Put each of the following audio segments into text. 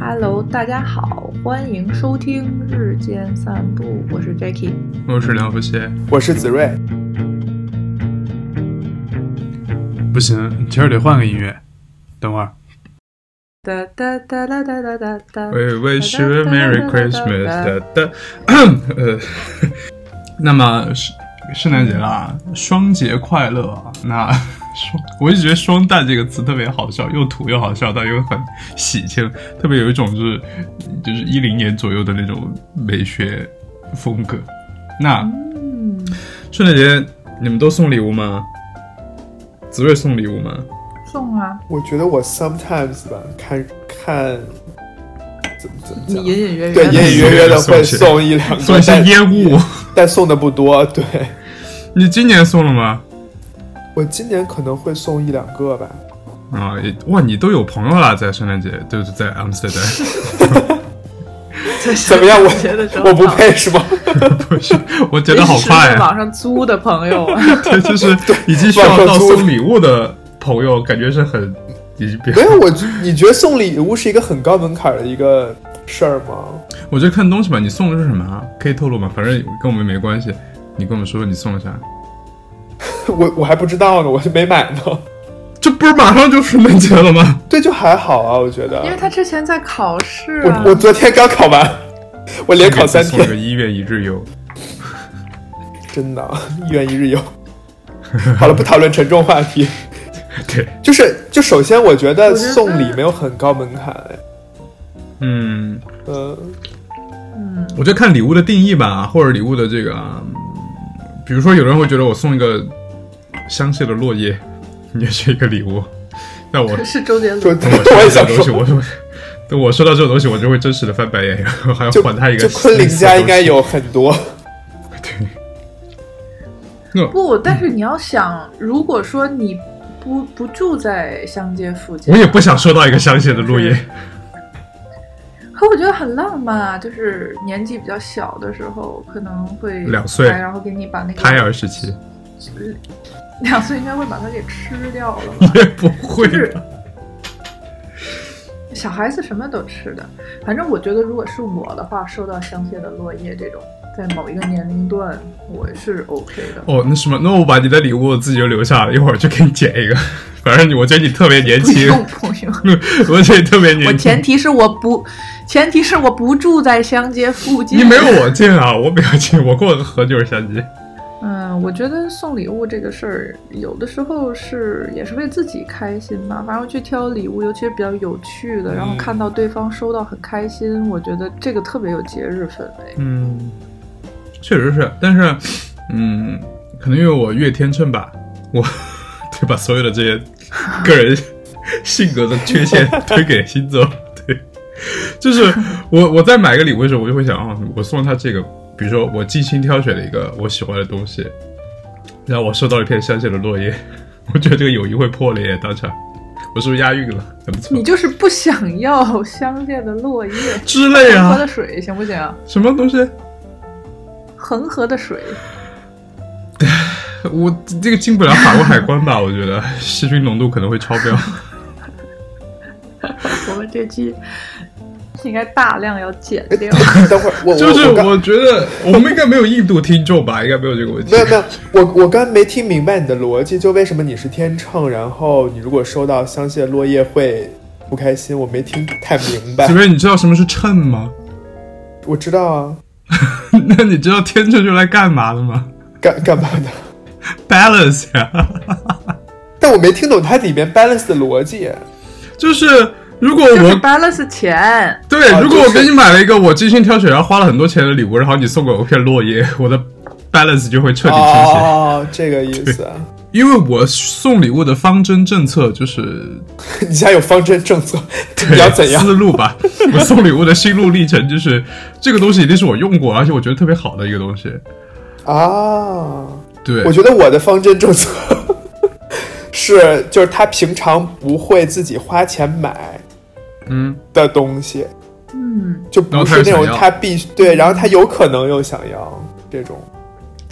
Hello，大家好，欢迎收听日间散步，我是 Jackie，我是梁福谢。我是子睿。不行，今儿得换个音乐。等会儿哒哒哒哒哒哒哒哒。，We wish you a Merry Christmas。哒哒，呃，那么圣圣诞节啦，双节快乐啊！那双，我一直觉得“双旦”这个词特别好笑，又土又好笑，但又很喜庆，特别有一种就是就是一零年左右的那种美学风格。那嗯，圣诞节你们都送礼物吗？子睿送礼物吗？送啊，我觉得我 sometimes 吧，看看怎么怎么你讲，隐隐约约对，隐隐约约的会送送一两送一，些烟雾。但送的不多。对你今年送了吗？我今年可能会送一两个吧。啊，也哇，你都有朋友了，在圣诞节，就是在阿姆斯特丹。在怎么样？我节的时候我不配是吗？不是，我觉得好快啊！网上租的朋友啊，对，就是已经需要到送礼物的朋友，感觉是很已经比没有，我你觉得送礼物是一个很高门槛的一个事儿吗？我觉得看东西吧，你送的是什么啊？可以透露吗？反正跟我们没关系。你跟我们说说你送了啥？我我还不知道呢，我就没买呢。这不是马上就圣诞节了吗？对，就还好啊，我觉得。因为他之前在考试啊我。我昨天刚考完，我连考三送个天，一月一日游。真的，一元一日游。好了，不讨论沉重话题。对，就是，就首先我觉得送礼没有很高门槛，哎嗯，嗯，嗯，我觉得看礼物的定义吧，或者礼物的这个，嗯比如说有人会觉得我送一个香榭的落叶，也是一个礼物。那我 是周杰就伦。等我收 到我东西，说，我就等我收到这种东西，我就会真实的翻白眼，然后还要还他一个。就昆凌家应该。有很多，对。那不，但是你要想，如果说你不不住在乡街附近，我也不想收到一个香榭的落叶。可我觉得很浪漫啊，就是年纪比较小的时候，可能会两岁然后给你把那个胎儿时期 两岁应该会把它给吃掉了吧？也不会就是。小孩子什么都吃的，反正我觉得如果是我的话，收到香榭的落叶这种，在某一个年龄段，我是 OK 的。哦，那什么，那我把你的礼物自己就留下了，一会儿就给你剪一个。反正你，我觉得你特别年轻不，用不用，我觉得你特别年轻。我前提是我不，前提是我不住在乡街附近。你没有我近啊，我比较近，我过个河就是相街。嗯，我觉得送礼物这个事儿，有的时候是也是为自己开心吧。反正去挑礼物，尤其是比较有趣的，然后看到对方收到很开心，我觉得这个特别有节日氛围。嗯，确实是，但是，嗯，可能因为我越天秤吧，我 对把所有的这些个人性格的缺陷 推给星座，对，就是我我在买个礼物的时候，我就会想啊、我送他这个，比如说我精心挑选了一个我喜欢的东西，然后我收到了一片香榭的落叶，我觉得这个友谊会破裂，当场，我是不是押韵了？很不错你就是不想要香榭的落叶，之类啊恒河的，水行不行？什么东西？恒河的水，我这个进不了法国海关吧？我觉得细菌浓度可能会超标。我们这期应该大量要减掉。等会儿我就是我觉得我们应该没有印度听众吧，应该没有这个问题。没有没有，我我刚没听明白你的逻辑，就为什么你是天秤，然后你如果收到香榭落叶会不开心，我没听太明白子。睿，你知道什么是秤吗？我知道啊，那你知道天秤用来干嘛的吗干干嘛的？？Balance 呀，但我没听懂它里面 balance 的逻辑。就是如果就是 Oh 我 balance 钱，对，啊如果我给你买了一个我精心挑选，然后花了很多钱的礼物，然后你送给我一片落叶，我的 balance 就会彻底倾斜。哦，这个意思啊。因为我送礼物的方针政策就是 你家有方针政策，你要怎样？思路吧？我送礼物的心路历程就是这个东西一定是我用过，而且我觉得特别好的一个东西。啊，对，我觉得我的方针政策是，就是他平常不会自己花钱买嗯，的东西，嗯，就不是那种他必须对，然后他有可能又想要这种。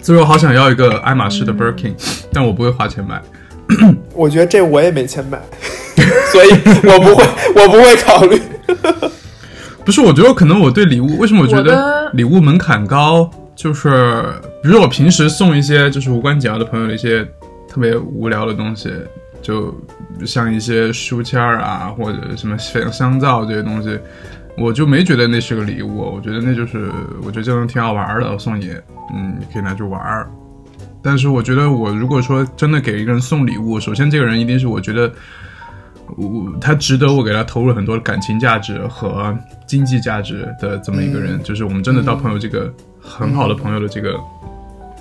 所以我好想要一个爱马仕的 Birkin，但我不会花钱买。我觉得这我也没钱买，所以我不会，我不会考虑。不是，我觉得可能我对礼物，为什么我觉得礼物门槛高？就是比如说我平时送一些就是无关紧要的朋友的一些特别无聊的东西，就像一些书签啊，或者什么香香皂这些东西，我就没觉得那是个礼物，我觉得那就是我觉得这东西挺好玩的，我送你，嗯，你可以拿去玩儿。但是我觉得我如果说真的给一个人送礼物，首先这个人一定是我觉得。我他值得我给他投入很多感情价值和经济价值的这么一个人，就是我们真的到朋友这个很好的朋友的这个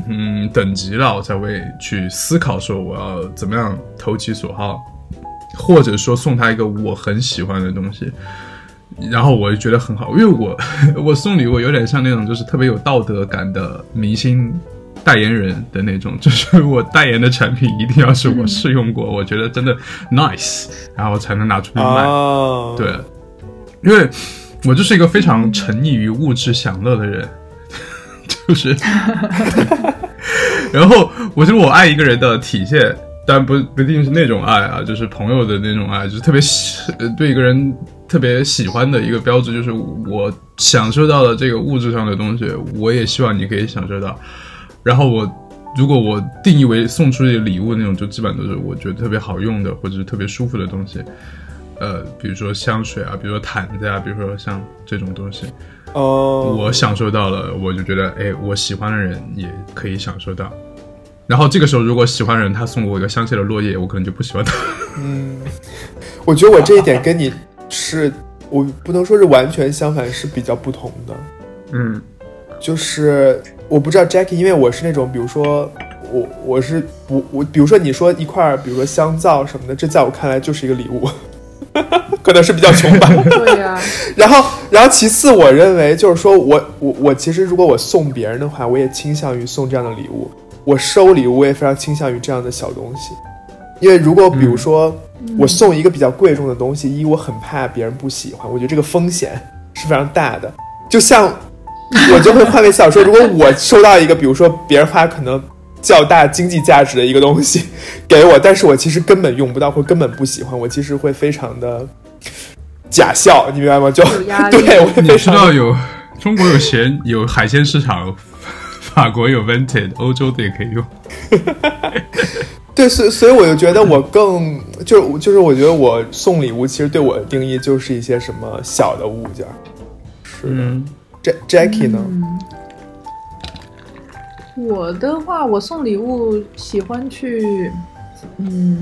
嗯等级了，我才会去思考说我要怎么样投其所好，或者说送他一个我很喜欢的东西，然后我就觉得很好，因为我 我送礼物有点像那种就是特别有道德感的明星。代言人的那种，就是我代言的产品一定要是我试用过，我觉得真的 nice，然后才能拿出去卖。哦，对，因为我就是一个非常沉溺于物质享乐的人，就是，然后我觉得我爱一个人的体现，但不不一定是那种爱啊，就是朋友的那种爱，就是特别喜呃对一个人特别喜欢的一个标志，就是我享受到了这个物质上的东西，我也希望你可以享受到。然后我如果我定义为送出去礼物那种，就基本上都是我觉得特别好用的或者是特别舒服的东西。呃，比如说香水啊，比如说毯子啊，比如说像这种东西，哦，我享受到了，我就觉得，哎，我喜欢的人也可以享受到。然后这个时候，如果喜欢的人他送我一个香榭的落叶，我可能就不喜欢他。嗯，我觉得我这一点跟你是，我不能说是完全相反，是比较不同的。嗯就是我不知道 Jackie，因为我是那种，比如说我我是不我，比如说你说一块儿，比如说香皂什么的，这在我看来就是一个礼物，可能是比较穷吧。对呀、然后，然后其次，我认为就是说我我我其实如果我送别人的话，我也倾向于送这样的礼物。我收礼物，我也非常倾向于这样的小东西，因为如果比如说、我送一个比较贵重的东西，一我很怕别人不喜欢，我觉得这个风险是非常大的。就像 我就会换位思考说，如果我收到一个，比如说别人花可能较大经济价值的一个东西给我，但是我其实根本用不到或根本不喜欢，我其实会非常的假笑，你明白吗？就对 我会你非常地知道有中国有咸有海鲜市场，法国有 Vented，欧洲的也可以用。对，所以所以我就觉得我更就是就是我觉得我送礼物其实对我的定义就是一些什么小的物件。是的、嗯 j Jackie 呢？嗯，我的话，我送礼物喜欢去，嗯，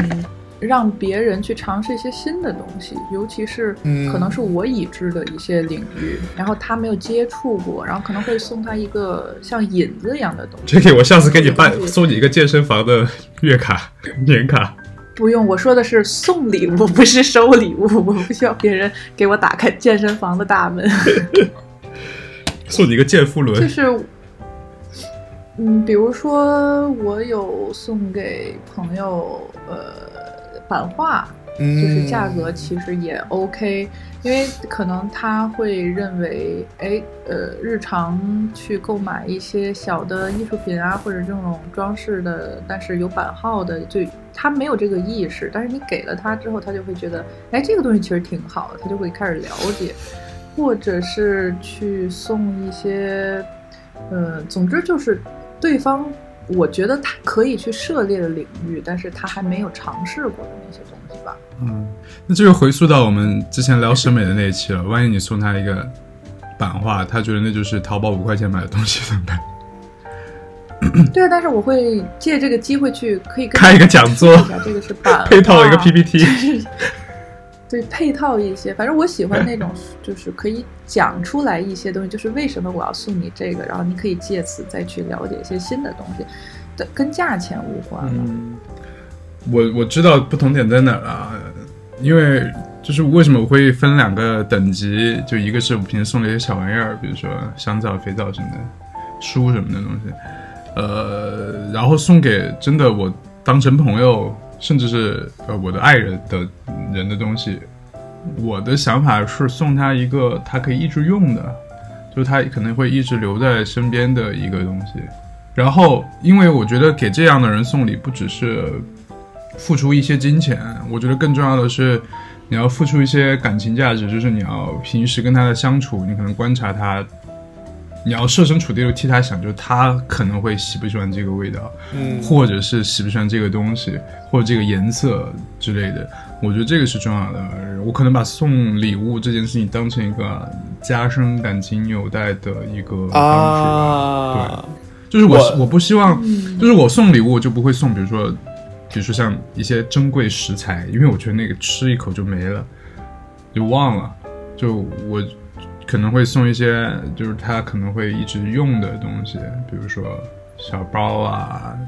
让别人去尝试一些新的东西，尤其是嗯可能是我已知的一些领域，然后他没有接触过，然后可能会送他一个像引子一样的东西。Jacky，我下次给你办送你一个健身房的月卡、年卡。不用，我说的是送礼物，不是收礼物。我不需要别人给我打开健身房的大门。送你一个健腹轮，就是，嗯，比如说我有送给朋友呃版画，嗯，就是价格其实也 OK，因为可能他会认为，哎，呃，日常去购买一些小的艺术品啊，或者这种装饰的，但是有版号的，就他没有这个意识，但是你给了他之后，他就会觉得，哎，这个东西其实挺好的，他就会开始了解，或者是去送一些，呃，总之就是对方。我觉得他可以去涉猎的领域，但是他还没有尝试过的那些东西吧。嗯，那这就回溯到我们之前聊审美的那一期了。万一你送他一个版画，他觉得那就是淘宝五块钱买的东西怎么办？对啊，但是我会借这个机会去可以开一个讲座这个是版 配套一个画 对，配套一些，反正我喜欢那种，就是可以讲出来一些东西，就是为什么我要送你这个，然后你可以借此再去了解一些新的东西，的跟价钱无关了。嗯，我我知道不同点在哪儿啊，因为就是为什么我会分两个等级，就一个是我平时送的一些小玩意儿，比如说香皂、肥皂什么的，书什么的东西，呃，然后送给真的我当成朋友，甚至是呃我的爱人的人的东西，我的想法是送他一个他可以一直用的，就是他可能会一直留在身边的一个东西。然后，因为我觉得给这样的人送礼，不只是付出一些金钱，我觉得更重要的是，你要付出一些感情价值，就是你要平时跟他的相处，你可能观察他，你要设身处地的替他想，就是他可能会喜不喜欢这个味道，嗯，或者是喜不喜欢这个东西，或者这个颜色之类的。我觉得这个是重要的。我可能把送礼物这件事情当成一个加深感情纽带的一个方式吧。啊，就是我我我不希望，嗯就是我送礼物就不会送，比如说，比如说像一些珍贵食材，因为我觉得那个吃一口就没了，就忘了。就我可能会送一些，就是他可能会一直用的东西，比如说小包啊，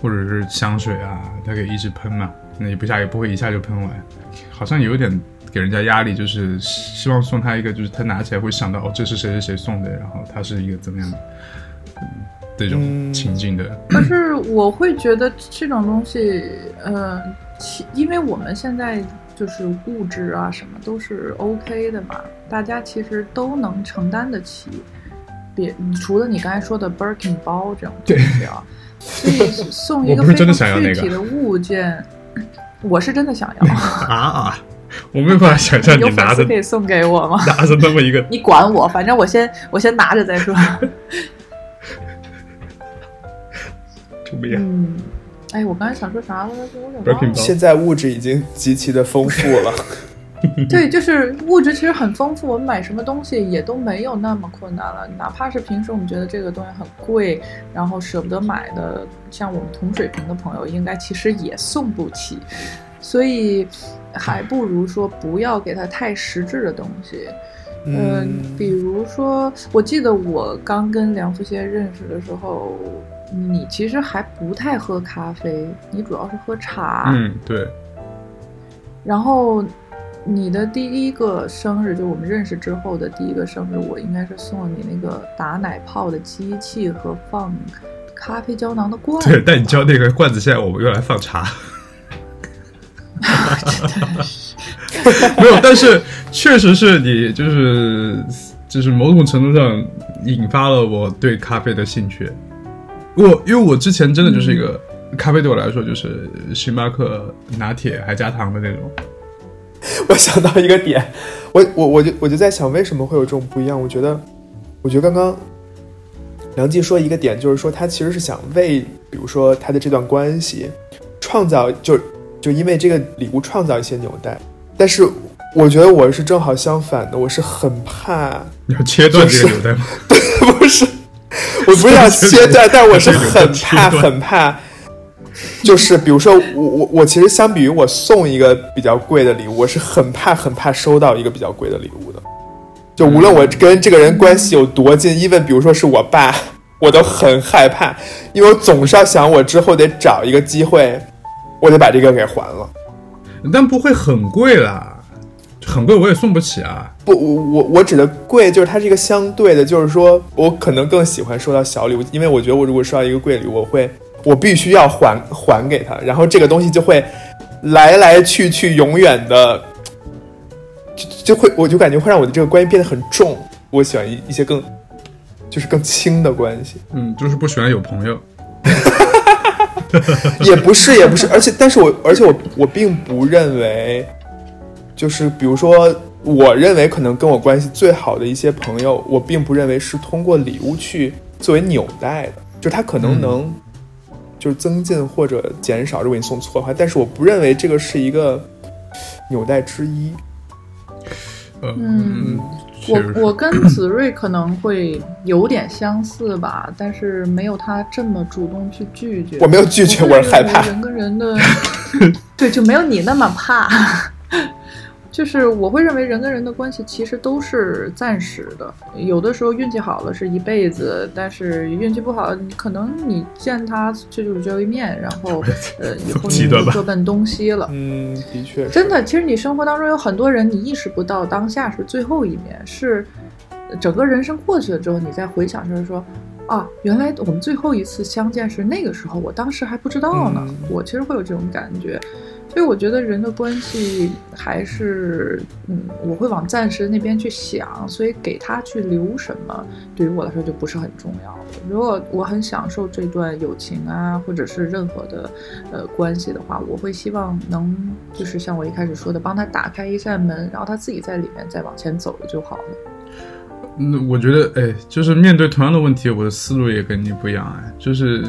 或者是香水啊，他可以一直喷嘛，那也不下也不会一下就喷完，好像有点给人家压力，就是希望送他一个，就是他拿起来会想到哦，这是谁谁谁送的，然后他是一个怎么样的，这种情境的，但是我会觉得这种东西，呃，其因为我们现在就是物质啊什么都是 OK 的嘛，大家其实都能承担得起。别除了你刚才说的 Birkin 包这种东西啊，所以送一个非常具体的物件，我是真的想要。啊啊！我没有办法想象你拿着丝可以送给我吗？拿着那么一个，你管我，反正我先我先拿着再说。救！嗯，哎，我刚才想说啥来着？我有点 Birkin 忘了。现在物质已经极其的丰富了。对，就是物质其实很丰富，我们买什么东西也都没有那么困难了。哪怕是平时我们觉得这个东西很贵，然后舍不得买的，像我们同水平的朋友，应该其实也送不起。所以，还不如说不要给他太实质的东西。嗯，比如说，我记得我刚跟梁福先认识的时候，你其实还不太喝咖啡，你主要是喝茶。嗯，对，然后你的第一个生日，就我们认识之后的第一个生日，我应该是送了你那个打奶泡的机器和放咖啡胶囊的罐子对，子。但你教那个罐子，现在我们用来放茶。没有，但是确实是你就是就是某种程度上引发了我对咖啡的兴趣。我因为我之前真的就是一个、咖啡对我来说就是星巴克拿铁还加糖的那种。我想到一个点，我我我就我就在想，为什么会有这种不一样？我觉得，我觉得刚刚梁静说一个点，就是说他其实是想为，比如说他的这段关系创造，就就因为这个礼物创造一些纽带。但是我觉得我是正好相反的，我是很怕，你要切断这个纽带吗？不是，我不是要 切断，但我是很怕很怕。就是比如说我我我其实相比于我送一个比较贵的礼物，我是很怕很怕收到一个比较贵的礼物的。就无论我跟这个人关系有多近，even 比如说是我爸，我都很害怕，因为我总是要想我之后得找一个机会，我得把这个给还了。但不会很贵啦，很贵我也送不起啊。不，我我我指的贵就是它是一个相对的，就是说我可能更喜欢收到小礼物，因为我觉得我如果收到一个贵礼物，我会我必须要还还给他，然后这个东西就会来来去去，永远的就就会我就感觉会让我的这个关系变得很重。我喜欢一一些更就是更轻的关系，嗯，就是不喜欢有朋友。也不是也不是，而且但是我而且我我并不认为，就是比如说。我认为可能跟我关系最好的一些朋友，我并不认为是通过礼物去作为纽带的，就他可能能就是增进或者减少，如果你送错的话，但是我不认为这个是一个纽带之一。呃嗯，我我跟子睿可能会有点相似吧，但是没有他这么主动去拒绝。我没有拒绝，我是害怕。人跟人的，对，就没有你那么怕。就是我会认为人跟人的关系其实都是暂时的，有的时候运气好了是一辈子，但是运气不好，你可能你见他这就是最后一面，然后 呃以后你就各奔东西了。嗯，的确真的，其实你生活当中有很多人，你意识不到当下是最后一面，是整个人生过去了之后，你再回想就是说，啊，原来我们最后一次相见是那个时候，我当时还不知道呢。嗯我其实会有这种感觉，所以我觉得人的关系还是，嗯，我会往暂时那边去想，所以给他去留什么，对于我来说就不是很重要。如果我很享受这段友情啊，或者是任何的呃关系的话，我会希望能就是像我一开始说的，帮他打开一扇门，然后他自己在里面再往前走就好了。嗯，我觉得，哎，就是面对同样的问题，我的思路也跟你不一样，哎，就是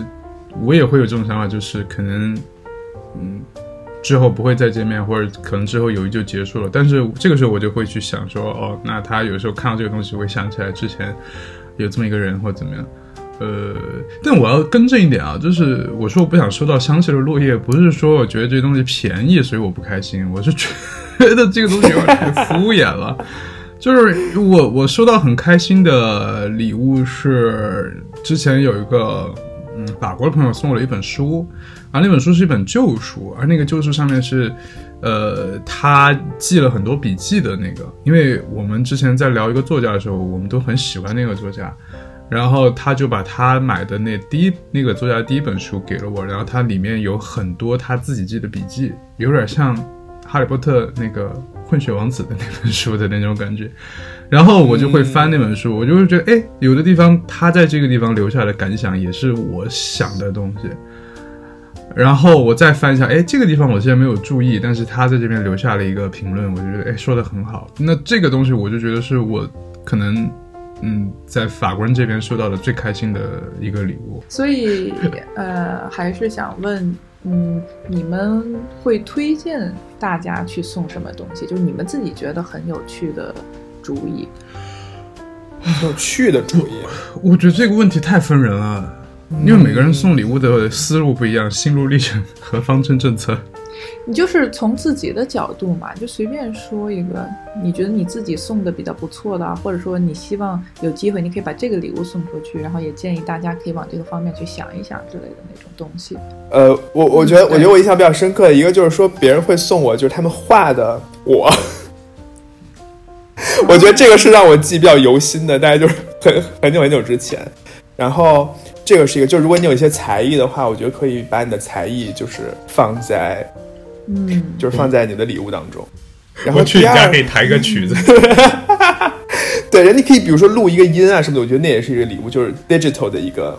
我也会有这种想法，就是可能，嗯。之后不会再见面，或者可能之后友谊就结束了。但是这个时候我就会去想说，哦，那他有时候看到这个东西会想起来之前有这么一个人，或者怎么样。呃，但我要更正一点啊，就是我说我不想收到香气的落叶，不是说我觉得这东西便宜所以我不开心，我是觉得这个东西有点敷衍了。就是我我收到很开心的礼物是之前有一个嗯法国的朋友送我了一本书。啊那本书是一本旧书，而那个旧书上面是，呃，他记了很多笔记的那个。因为我们之前在聊一个作家的时候，我们都很喜欢那个作家，然后他就把他买的那第一那个作家的第一本书给了我，然后它里面有很多他自己记的笔记，有点像哈利波特那个混血王子的那本书的那种感觉。然后我就会翻那本书，我就会觉得，哎，有的地方他在这个地方留下的感想也是我想的东西。然后我再翻一下，哎，这个地方我之前没有注意，但是他在这边留下了一个评论，我觉得哎说的很好。那这个东西我就觉得是我可能嗯在法国人这边收到的最开心的一个礼物。所以呃还是想问，嗯，你们会推荐大家去送什么东西？就是你们自己觉得很有趣的主意。有趣的主意，我觉得这个问题太分人了。因为每个人送礼物的思路不一样，心路历程和方针政策。你就是从自己的角度嘛，就随便说一个，你觉得你自己送的比较不错的，或者说你希望有机会，你可以把这个礼物送出去，然后也建议大家可以往这个方面去想一想之类的那种东西。呃，我我觉得，我觉得我印象比较深刻的一个就是说，别人会送我就是他们画的我，我觉得这个是让我记比较犹新的，大概就是很很久很久之前，然后。这个是一个，就如果你有一些才艺的话，我觉得可以把你的才艺就是放在，嗯，就是放在你的礼物当中。然后去你家可以弹个曲子，对，人家可以比如说录一个音啊什么的，我觉得那也是一个礼物，就是 digital 的一个，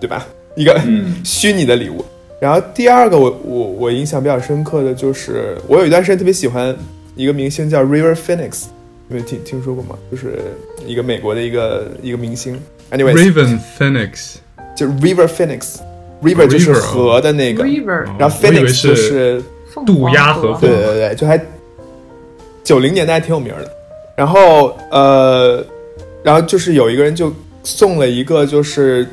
对吧？一个虚拟的礼物。然后第二个，我我我印象比较深刻的就是，我有一段时间特别喜欢一个明星叫 River Phoenix，有没有听听说过吗？就是一个美国的一个一个明星。，anyway，Raven Phoenix。就 River Phoenix，River 就是河的那个，River，，然后 Phoenix 就是渡鸦河，对对对，就还九零年代挺有名的。然后呃，然后就是有一个人就送了一个，就是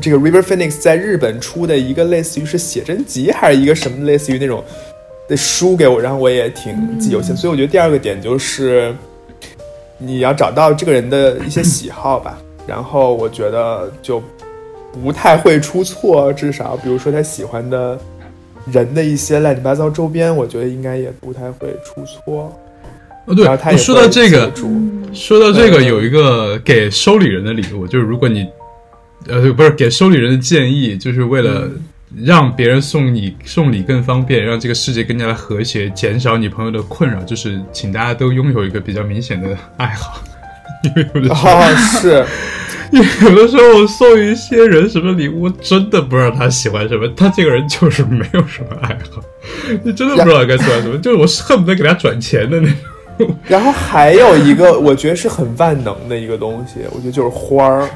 这个 River Phoenix 在日本出的一个类似于是写真集还是一个什么类似于那种的书给我，然后我也挺记犹新。所以我觉得第二个点就是你要找到这个人的一些喜好吧，然后我觉得就。不太会出错，至少比如说他喜欢的人的一些乱七八糟周边，我觉得应该也不太会出错。哦，对，说到这个，说到这个，有一个给收礼人的礼物，就是如果你呃不是给收礼人的建议，就是为了让别人送你送礼更方便，让这个世界更加的和谐，减少你朋友的困扰，就是请大家都拥有一个比较明显的爱好，因为有的时候是。有的时候我送一些人什么礼物，真的不知道他喜欢什么。他这个人就是没有什么爱好，你真的不知道该送什么。就是我恨不得给他转钱的那种。然后还有一个，我觉得是很万能的一个东西，我觉得就是花儿。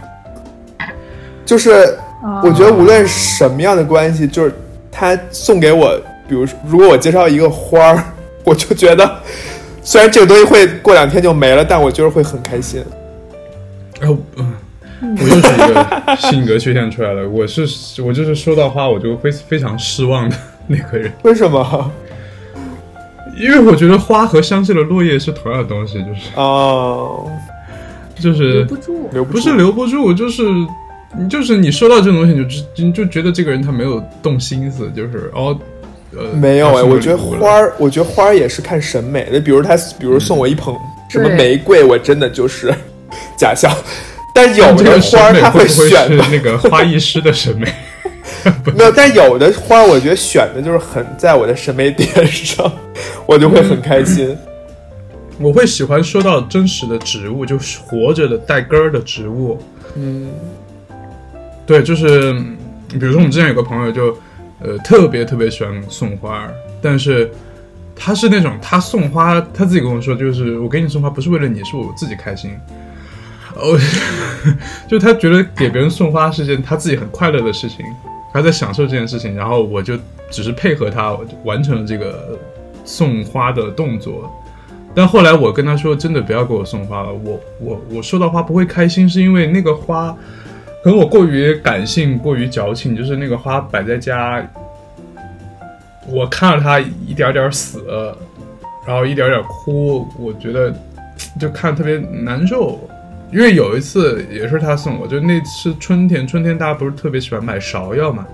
就是我觉得无论什么样的关系，就是他送给我，比如说如果我介绍一个花儿，我就觉得 虽然这个东西会过两天就没了，但我就是会很开心。然后嗯。我又是一个性格缺陷出来了。我是我就是收到花我就非非常失望的那个人。为什么？因为我觉得花和香气的落叶是同样的东西，就是哦，就是留不住，留不是留不住，就是你就是你收到这种东西，你就你就觉得这个人他没有动心思，就是哦呃没有哎，我觉得花儿，我觉得花儿也是看审美的。比如他，比如送我一捧什么玫瑰，我真的就是 假笑。但有的花儿他会选那个花艺师的审美，没有，但有的花儿我觉得选的就是很在我的审美点上，我就会很开心。我会喜欢收到真实的植物，就是活着的带根儿的植物。嗯，对，就是比如说我们之前有个朋友就，呃，特别特别喜欢送花，但是他是那种他送花，他自己跟我说，就是我给你送花不是为了你，是我自己开心。哦，就他觉得给别人送花是件他自己很快乐的事情，他在享受这件事情，然后我就只是配合他完成了这个送花的动作。但后来我跟他说，真的不要给我送花了，我我我收到花不会开心，是因为那个花，可能我过于感性，过于矫情，就是那个花摆在家，我看着它一点点死，然后一点点枯，我觉得就看特别难受。因为有一次也是他送我，就那次春天，春天大家不是特别喜欢买芍药嘛，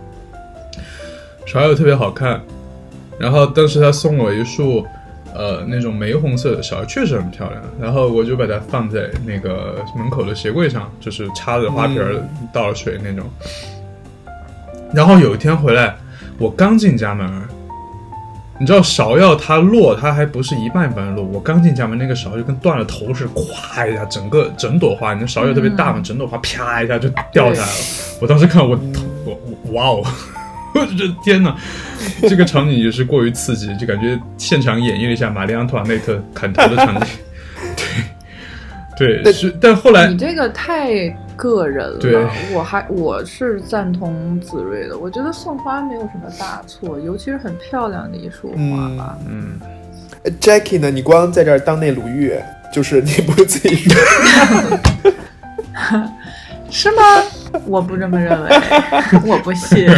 芍药特别好看，然后当时他送我一束。呃，那种玫红色的芍药确实很漂亮，然后我就把它放在那个门口的鞋柜上，就是插着花瓶儿倒了水那种。然后有一天回来，我刚进家门，你知道芍药它落，它还不是一半一半落，我刚进家门，那个芍药就跟断了头似的，咵一下，整个整朵花，你那芍药特别大嘛，整朵花啪一下就掉下来了。我当时看我，我哇哦！我这天哪，这个场景也是过于刺激，就感觉现场演绎了一下玛丽安托瓦内特砍头的场景。对，对，是，但后来你这个太个人了。对，我还我是赞同子睿的，我觉得送花没有什么大错，尤其是很漂亮的一束花吧。嗯，Jackie 呢？你光在这儿当那鲁豫，就是你不自己说，是吗？我不这么认为，我不信。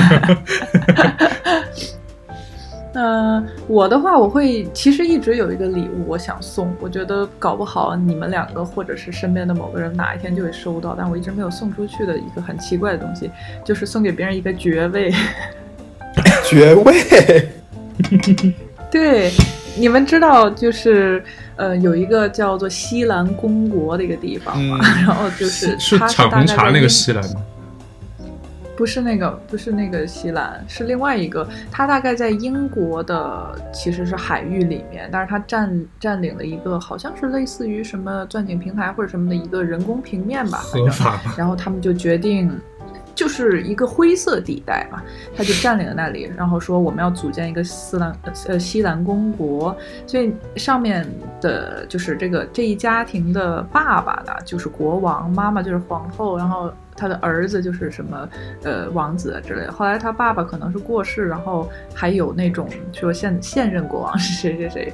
嗯，我的话，我会其实一直有一个礼物，我想送。我觉得搞不好你们两个或者是身边的某个人哪一天就会收到，但我一直没有送出去的一个很奇怪的东西，就是送给别人一个爵位。爵位？对，你们知道就是。呃，有一个叫做西兰公国的一个地方嘛，然后就是是产红茶那个西兰吗？不是那个，不是那个西兰，是另外一个。它大概在英国的其实是海域里面，但是它占占领了一个好像是类似于什么钻井平台或者什么的一个人工平面吧，合法。然后他们就决定。就是一个灰色地带嘛，他就占领了那里，然后说我们要组建一个斯兰呃西兰公国，所以上面的就是这个这一家庭的爸爸呢就是国王，妈妈就是皇后，然后他的儿子就是什么呃王子之类的。后来他爸爸可能是过世，然后还有那种说现现任国王是谁谁谁，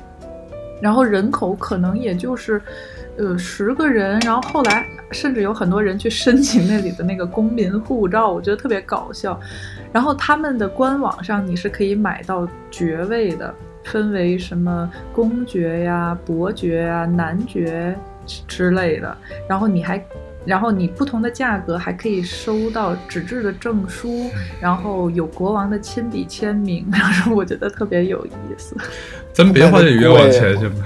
然后人口可能也就是。呃，十个人，然后后来甚至有很多人去申请那里的那个公民护照，我觉得特别搞笑。然后他们的官网上你是可以买到爵位的，分为什么公爵呀、伯爵呀、男爵之类的。然后你还，然后你不同的价格还可以收到纸质的证书，然后有国王的亲笔签名，然后我觉得特别有意思。咱别花这冤枉钱行吗？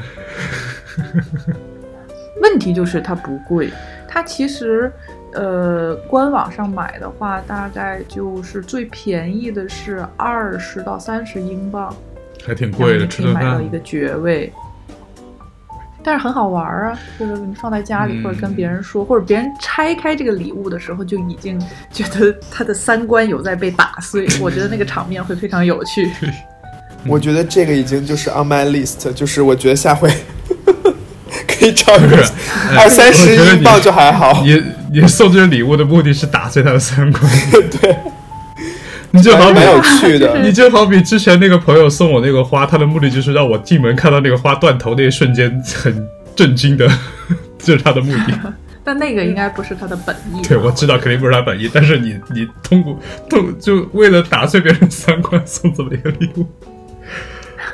问题就是它不贵，它其实，呃，官网上买的话，大概就是最便宜的是二十到三十英镑，还挺贵的，可以买到一个爵位。但是很好玩啊，就是你放在家里，或者跟别人说，或者别人拆开这个礼物的时候，就已经觉得他的三观有在被打碎。我觉得那个场面会非常有趣。我觉得这个已经就是 on my list，就是我觉得下回。不是 二三十英镑就还好。你你送这个礼物的目的是打碎他的三观，对。你就好蛮有趣的。你就好比之前那个朋友送我那个花，他的目的就是让我进门看到那个花断头那一瞬间很震惊的，这是他的目的。但那个应该不是他的本意。对，我知道肯定不是他本意，但是你你通过通就为了打碎别人三观送这么一个礼物。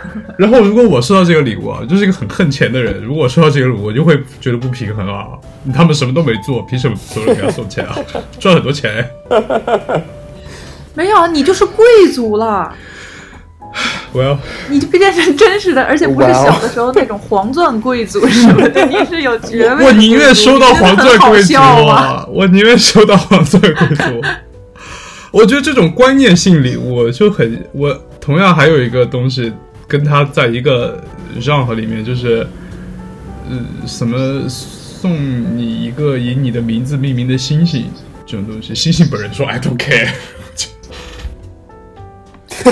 然后，如果我收到这个礼物啊，就是一个很恨钱的人。如果收到这个礼物，我就会觉得不平衡啊！他们什么都没做，凭什么所有人给他送钱啊？赚很多钱？没有，你就是贵族了。我要，你就变成真实的，而且不是小的时候那种黄钻贵族什么的，你是有爵位。我宁愿收到黄钻贵族啊！我宁愿收到黄钻贵族。我觉得这种观念性礼物就很，我同样还有一个东西跟他在一个 genre 里面，就是，呃，什么送你一个以你的名字命名的星星这种东西，星星本人说 I don't care，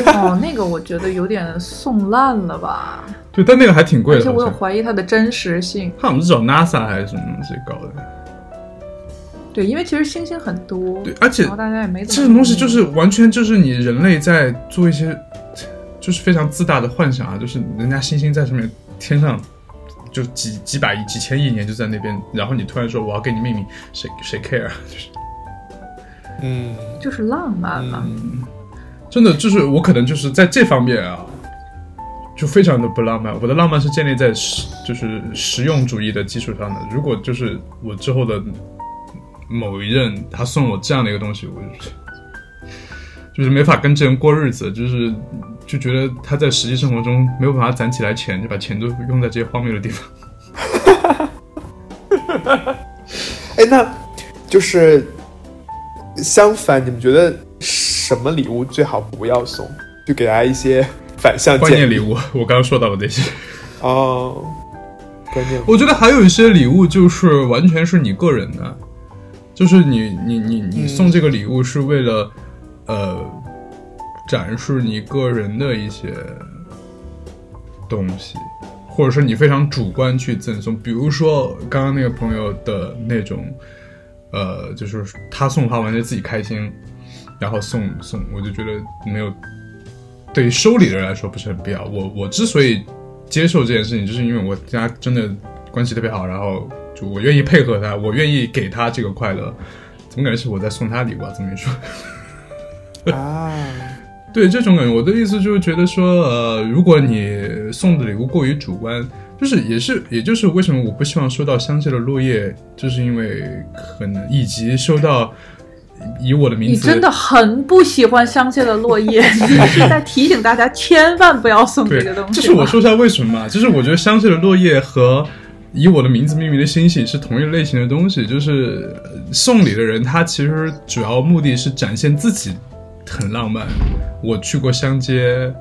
哦，那个我觉得有点送烂了吧，对，但那个还挺贵的，而且我有怀疑它的真实性。他好像是找 NASA 还是什么东西搞的，对，因为其实星星很多，对，而且大家也没这种东西就是完全就是你人类在做一些，就是非常自大的幻想啊，就是人家星星在上面天上就几几百亿、几千亿年就在那边，然后你突然说我要给你命名，谁谁 care？啊就是嗯就是浪漫嘛。真的就是我可能就是在这方面啊，就非常的不浪漫。我的浪漫是建立在实就是实用主义的基础上的。如果就是我之后的某一任他送我这样的一个东西，我就就是没法跟这人过日子，就是就觉得他在实际生活中没有办法攒起来钱，就把钱都用在这些荒谬的地方。哎，那就是相反，你们觉得什么礼物最好不要送？就给大家一些反向观念礼物，我刚刚说到的这些。哦。观念我觉得还有一些礼物就是完全是你个人的，就是你你你你嗯送这个礼物是为了、呃展示你个人的一些东西，或者是你非常主观去赠送。比如说刚刚那个朋友的那种，呃，就是他送花完就自己开心，然后送送，我就觉得没有对于收礼的人来说不是很必要。我我之所以接受这件事情，就是因为我家真的关系特别好，然后就我愿意配合他，我愿意给他这个快乐。怎么感觉是我在送他礼物啊？这么一说，啊，对这种感觉，我的意思就是觉得说，呃，如果你送的礼物过于主观，就是也是也就是为什么我不希望收到香榭的落叶，就是因为可能以及收到以我的名字，你真的很不喜欢香榭的落叶，你是在提醒大家千万不要送这对个东，西。就是我，说一下为什么嘛，就是我觉得香榭的落叶和以我的名字命名的星星是同一类型的东西，就是呃送礼的人他其实主要目的是展现自己很浪漫。我去过香街，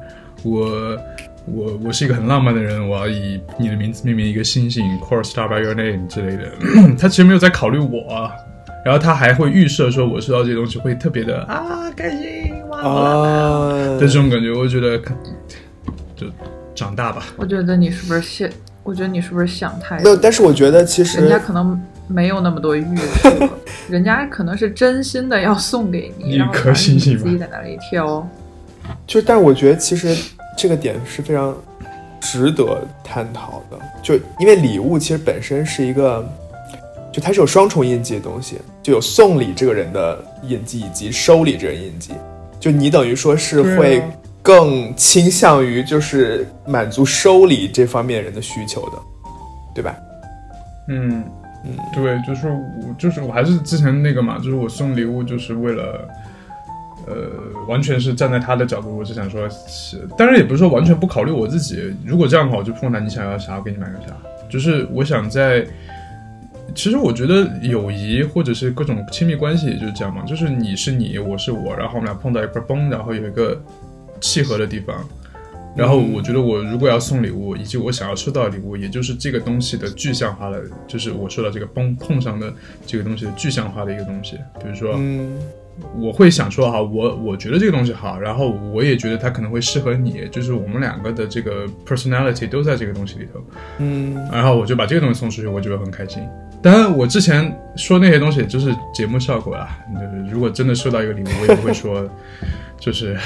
我我我是一个很浪漫的人，我要以你的名字命名一个星星，Core Star by Your Name 之类的。他其实没有在考虑我。然后他还会预设说，我收到这些东西会特别的啊开心哇，我浪漫啊，的这种感觉，我觉得看就长大吧。我觉得你是不是想？我觉得你是不是想太没有，多？但是我觉得其实人家可能没有那么多预设，人家可能是真心的要送给你，一然后颗星星吧自己在那里挑。就，但我觉得其实这个点是非常值得探讨的，就因为礼物其实本身是一个，就它是有双重印记的东西，就有送礼这个人的印记以及收礼这个人印记，就你等于说是会更倾向于就是满足收礼这方面人的需求的，对吧？嗯嗯，对，就是我就是我还是之前那个嘛，就是我送礼物就是为了。呃，完全是站在他的角度，我是想说，是当然也不是说完全不考虑我自己。如果这样的话，我就碰到你想要啥，我给你买个啥。就是我想在，其实我觉得友谊或者是各种亲密关系也就是这样嘛，就是你是你，我是我，然后我们俩碰到一块崩，然后有一个契合的地方。然后我觉得我如果要送礼物，以及我想要收到的礼物，也就是这个东西的具象化的，就是我说到这个碰碰上的这个东西的具象化的一个东西。比如说，嗯我会想说哈，我我觉得这个东西好，然后我也觉得它可能会适合你，就是我们两个的这个 personality 都在这个东西里头，嗯然后我就把这个东西送出去，我就会很开心。当然，我之前说那些东西就是节目效果啦，就是如果真的收到一个礼物，我也不会说就是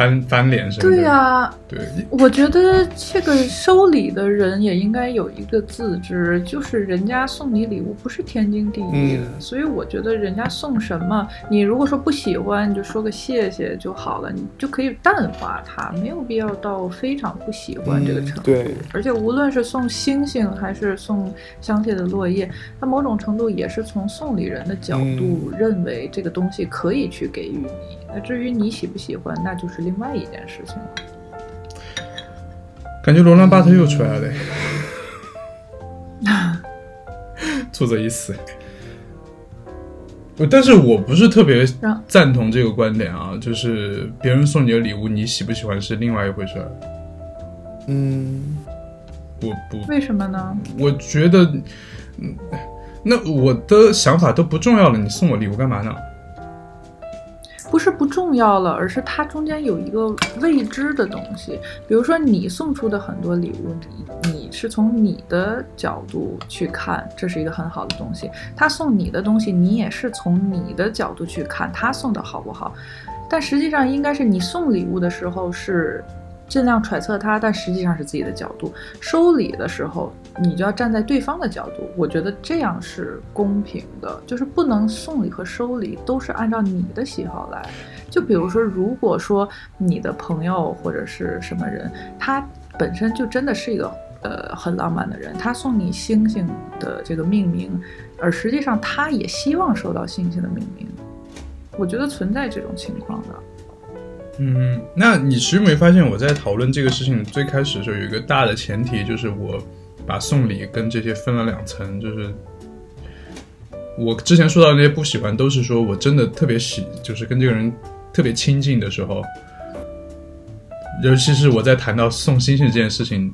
翻翻脸什么的。对呀、对，我觉得这个收礼的人也应该有一个自知，就是人家送你礼物不是天经地义的，嗯所以我觉得人家送什么，你如果说不喜欢，你就说个谢谢就好了，你就可以淡化它，没有必要到非常不喜欢这个程度。嗯对而且无论是送星星还是送香榭的落叶，它某种程度也是从送礼人的角度认为这个东西可以去给予你。那至于你喜不喜欢，那就是另外一件事情了。感觉罗兰巴特又出来了嘞，作者已死。但是我不是特别赞同这个观点啊，就是别人送你的礼物，你喜不喜欢是另外一回事儿。嗯，我不，为什么呢？我觉得，嗯，那我的想法都不重要了，你送我礼物干嘛呢？不是不重要了，而是它中间有一个未知的东西。比如说，你送出的很多礼物，你你是从你的角度去看，这是一个很好的东西。他送你的东西，你也是从你的角度去看他送的好不好。但实际上，应该是你送礼物的时候是尽量揣测他，但实际上是自己的角度。收礼的时候，你就要站在对方的角度。我觉得这样是公平的，就是不能送礼和收礼都是按照你的喜好来。就比如说，如果说你的朋友或者是什么人，他本身就真的是一个呃很浪漫的人，他送你星星的这个命名，而实际上他也希望收到星星的命名。我觉得存在这种情况的。嗯，那你其实没发现我在讨论这个事情最开始的时候有一个大的前提，就是我把送礼跟这些分了两层，就是我之前说到那些不喜欢，都是说我真的特别喜，就是跟这个人特别亲近的时候，尤其是我在谈到送星星这件事情，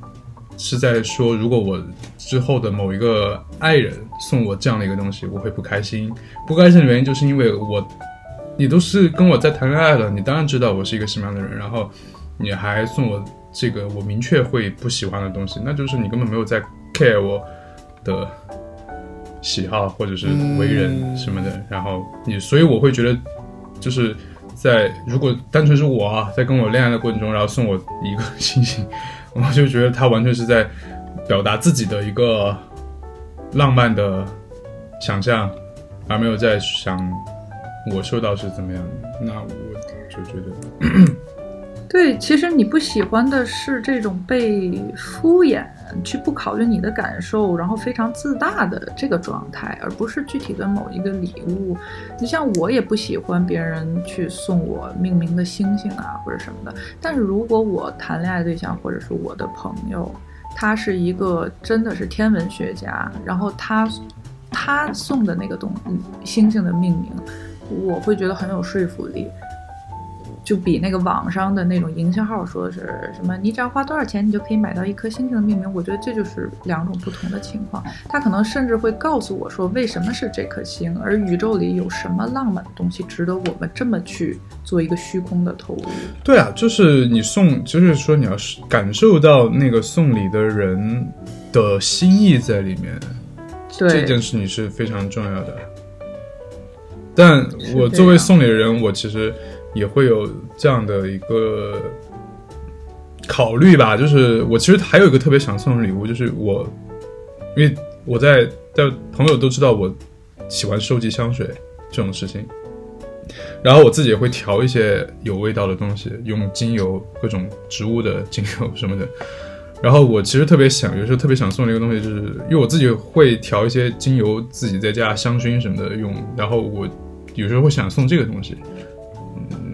是在说如果我之后的某一个爱人送我这样的一个东西，我会不开心。不开心的原因就是因为我。你都是跟我在谈恋爱了，你当然知道我是一个什么样的人，然后你还送我这个我明确会不喜欢的东西，那就是你根本没有在 care 我的喜好或者是为人什么的。然后你，所以我会觉得，就是在如果单纯是我啊，在跟我恋爱的过程中，然后送我一个星星，我就觉得他完全是在表达自己的一个浪漫的想象，而没有在想。我收到是怎么样的？那我就觉得，对，其实你不喜欢的是这种被敷衍，去不考虑你的感受，然后非常自大的这个状态，而不是具体的某一个礼物。你像我也不喜欢别人去送我命名的星星啊，或者什么的。但是如果我谈恋爱对象或者是我的朋友，他是一个真的是天文学家，然后他他送的那个东星星的命名。我会觉得很有说服力，就比那个网上的那种营销号说的是什么，你只要花多少钱，你就可以买到一颗星星的命名。我觉得这就是两种不同的情况。他可能甚至会告诉我说，为什么是这颗星，而宇宙里有什么浪漫的东西值得我们这么去做一个虚空的投入。对啊，就是你送，就是说你要是感受到那个送礼的人的心意在里面，这件事情是非常重要的。但我作为送礼的人，我其实也会有这样的一个考虑吧，就是我其实还有一个特别想送的礼物，就是我，因为我在在朋友都知道我喜欢收集香水这种事情，然后我自己也会调一些有味道的东西，用精油各种植物的精油什么的，然后我其实特别想，有时候特别想送的一个东西，就是因为我自己会调一些精油，自己在家香薰什么的用，然后我。有时候会想送这个东西，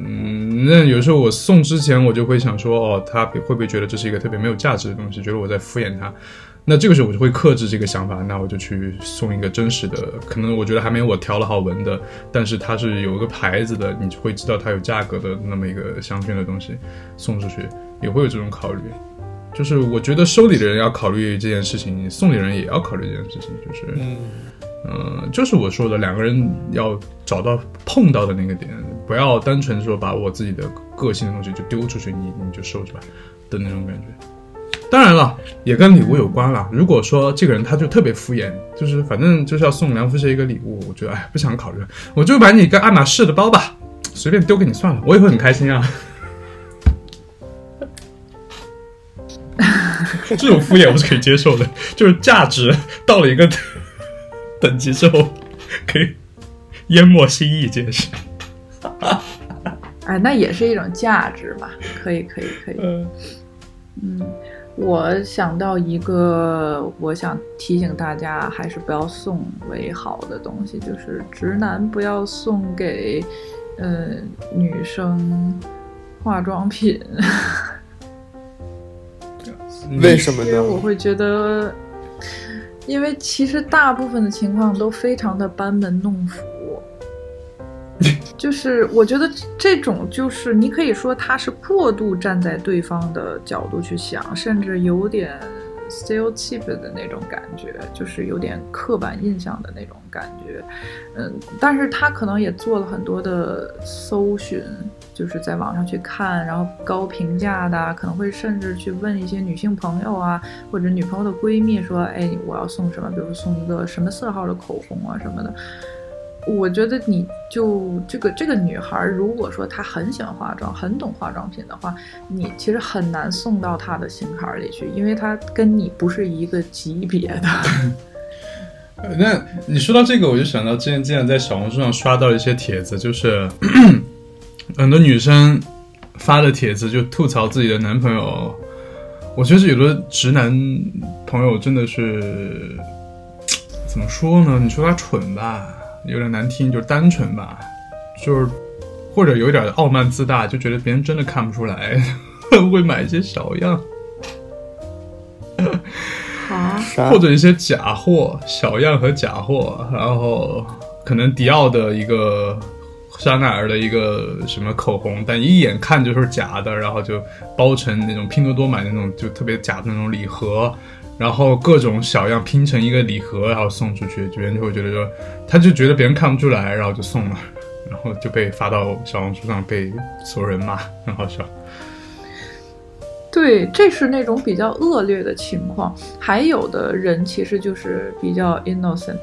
嗯，那有时候我送之前，我就会想说，哦，他会不会觉得这是一个特别没有价值的东西，觉得我在敷衍他？那这个时候我就会克制这个想法，那我就去送一个真实的，可能我觉得还没有我调了好闻的，但是它是有一个牌子的，你就会知道它有价格的那么一个香薰的东西送出去，也会有这种考虑。就是我觉得收礼的人要考虑这件事情，送礼人也要考虑这件事情，就是。嗯，嗯就是我说的，两个人要找到碰到的那个点，不要单纯说把我自己的个性的东西就丢出去，你你就收着吧的那种感觉。当然了，也跟礼物有关了。如果说这个人他就特别敷衍，就是反正就是要送梁福杰一个礼物，我觉得哎不想考虑，我就买你一个爱马仕的包吧，随便丢给你算了，我也会很开心啊。这种敷衍我是可以接受的，就是价值到了一个。等级之后可以淹没心意这件事，哎，那也是一种价值吧？可以，可以，可以。嗯，我想到一个，我想提醒大家，还是不要送为好的东西，就是直男不要送给呃女生化妆品。为什么呢？我会觉得。因为其实大部分的情况都非常的班门弄斧，就是我觉得这种就是你可以说他是过度站在对方的角度去想，甚至有点 stereotype 的那种感觉，就是有点刻板印象的那种感觉。嗯，但是他可能也做了很多的搜寻，就是在网上去看，然后高评价的，可能会甚至去问一些女性朋友啊，或者女朋友的闺蜜说，哎，我要送什么？比如送一个什么色号的口红啊什么的。我觉得你就这个这个女孩，如果说她很喜欢化妆，很懂化妆品的话，你其实很难送到她的心坎里去，因为她跟你不是一个级别的。那你说到这个，我就想到之前经常在小红书上刷到一些帖子，就是 很多女生发的帖子，就吐槽自己的男朋友。我觉得有的直男朋友真的是怎么说呢？你说他蠢吧？有点难听，就是单纯吧，就是或者有点傲慢自大，就觉得别人真的看不出来，会买一些小样，啊，或者一些假货，小样和假货，然后可能迪奥的一个香奈儿的一个什么口红，但一眼看就是假的，然后就包成那种拼多多买那种就特别假的那种礼盒。然后各种小样拼成一个礼盒，然后送出去，别人就会觉得说，他就觉得别人看不出来，然后就送了，然后就被发到小红书上，被所有人骂，很好笑。对，这是那种比较恶劣的情况。还有的人其实就是比较 innocent。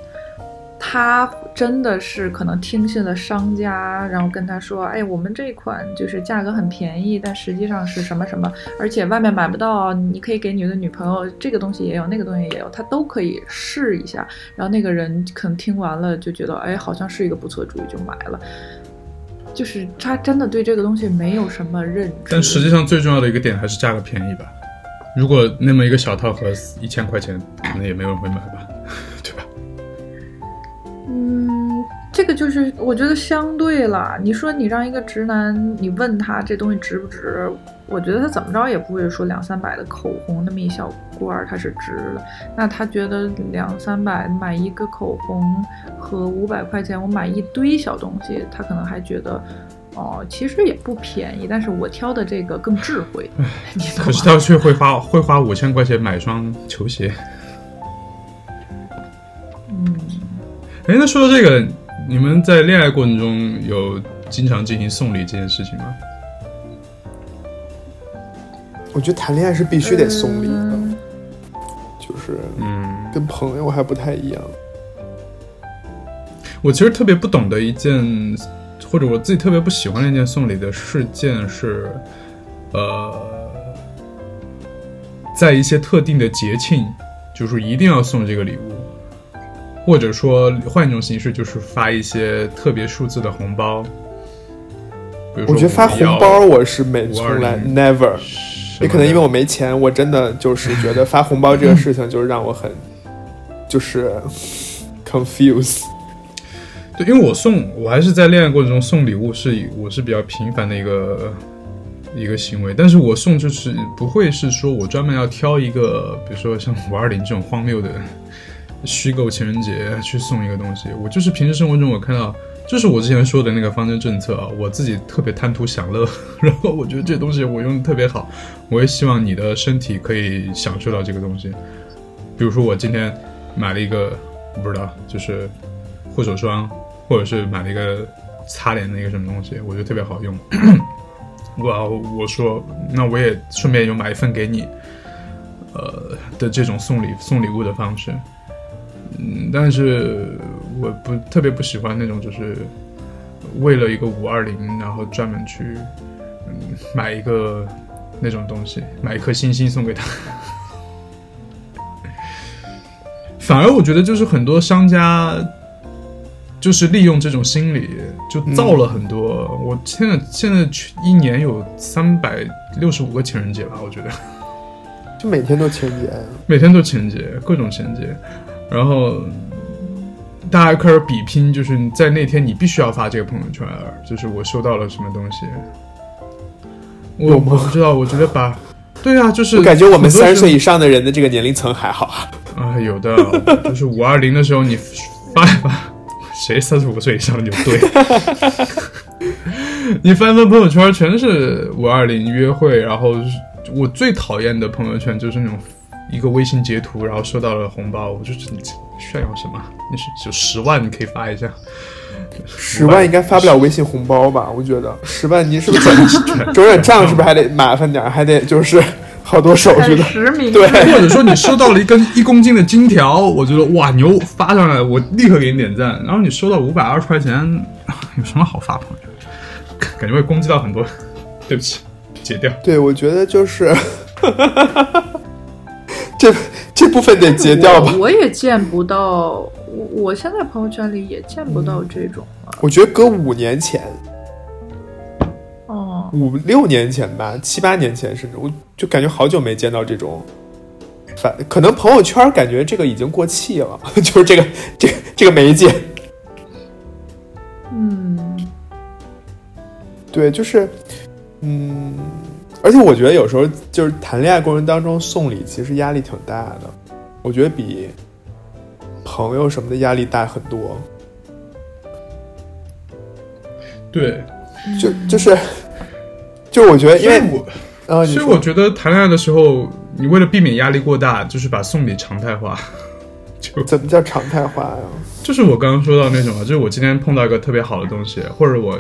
他真的是可能听信了商家，然后跟他说：“哎，我们这款就是价格很便宜，但实际上是什么什么，而且外面买不到，你可以给你的女朋友这个东西也有，那个东西也有，他都可以试一下。”然后那个人可能听完了就觉得：“哎，好像是一个不错的主意，就买了。”就是他真的对这个东西没有什么认知。但实际上最重要的一个点还是价格便宜吧？如果那么一个小套盒一千块钱，可能也没有人会买吧？嗯，这个就是我觉得相对了。你说你让一个直男，你问他这东西值不值？我觉得他怎么着也不会说两三百的口红那么一小罐儿他是值的。那他觉得两三百买一个口红和五百块钱我买一堆小东西，他可能还觉得哦，其实也不便宜。但是我挑的这个更智慧。可是他却会花会花五千块钱买双球鞋。哎，那说到这个，你们在恋爱过程中有经常进行送礼这件事情吗？我觉得谈恋爱是必须得送礼的，就是嗯，跟朋友还不太一样。我其实特别不懂的一件，或者我自己特别不喜欢的一件送礼的事件是，呃，在一些特定的节庆，就是一定要送这个礼物。或者说换一种形式，就是发一些特别数字的红包。我觉得发红包我是没从来 never，也可能因为我没钱，我真的就是觉得发红包这个事情就是让我很就是 confuse。对，因为我送我还是在恋爱过程中送礼物是我是比较频繁的一个一个行为，但是我送就是不会是说我专门要挑一个，比如说像五二零这种荒谬的。虚构情人节去送一个东西，我就是平时生活中我看到，就是我之前说的那个方针政策啊，我自己特别贪图享乐，然后我觉得这东西我用的特别好，我也希望你的身体可以享受到这个东西。比如说我今天买了一个，不知道就是护手霜，或者是买了一个擦脸的一个什么东西，我觉得特别好用。我我说那我也顺便有买一份给你，呃的这种送礼送礼物的方式。嗯，但是我不特别不喜欢那种，就是为了一个五二零，然后专门去嗯买一个那种东西，买一颗星星送给他。反而我觉得，就是很多商家就是利用这种心理，就造了很多。我现在现在一年有三百六十五个情人节吧，我觉得，就每天都情人节，每天都情人节，各种情人节。然后大家开始比拼，就是在那天你必须要发这个朋友圈，就是我收到了什么东西。我我不知道，我觉得把，对啊，就是我感觉我们三十岁以上的人的这个年龄层还好 啊。有的，就是五二零的时候你发一发，谁三十五岁以上就对。你翻翻朋友圈，全是五二零约会，然后我最讨厌的朋友圈就是那种一个微信截图，然后收到了红包，我就是你炫耀什么？那是有十万，你可以发一下。十万应该发不了微信红包吧？我觉得十万，您是不是转转转账是不是还得麻烦点，还得就是好多手续的？实名对或者说你收到了一根一公斤的金条，我觉得哇牛，发上来我立刻给你点赞。然后你收到五百二十块钱，有什么好发朋友圈？感觉会攻击到很多，对不起，解掉。对，我觉得就是这这部分得截掉吧我。我也见不到，我我现在朋友圈里也见不到这种了。我觉得搁五年前、哦，五六年前吧，七八年前甚至，我就感觉好久没见到这种。反可能朋友圈感觉这个已经过气了，就是这个这个这个媒介。嗯，对，就是，嗯，而且我觉得有时候就是谈恋爱过程当中送礼，其实压力挺大的。我觉得比朋友什么的压力大很多。对，就就是，就我觉得，因为我呃，你说所以我觉得谈恋爱的时候，你为了避免压力过大，就是把送礼常态化。就怎么叫常态化呀？就是我刚刚说到那种啊，就是我今天碰到一个特别好的东西，或者我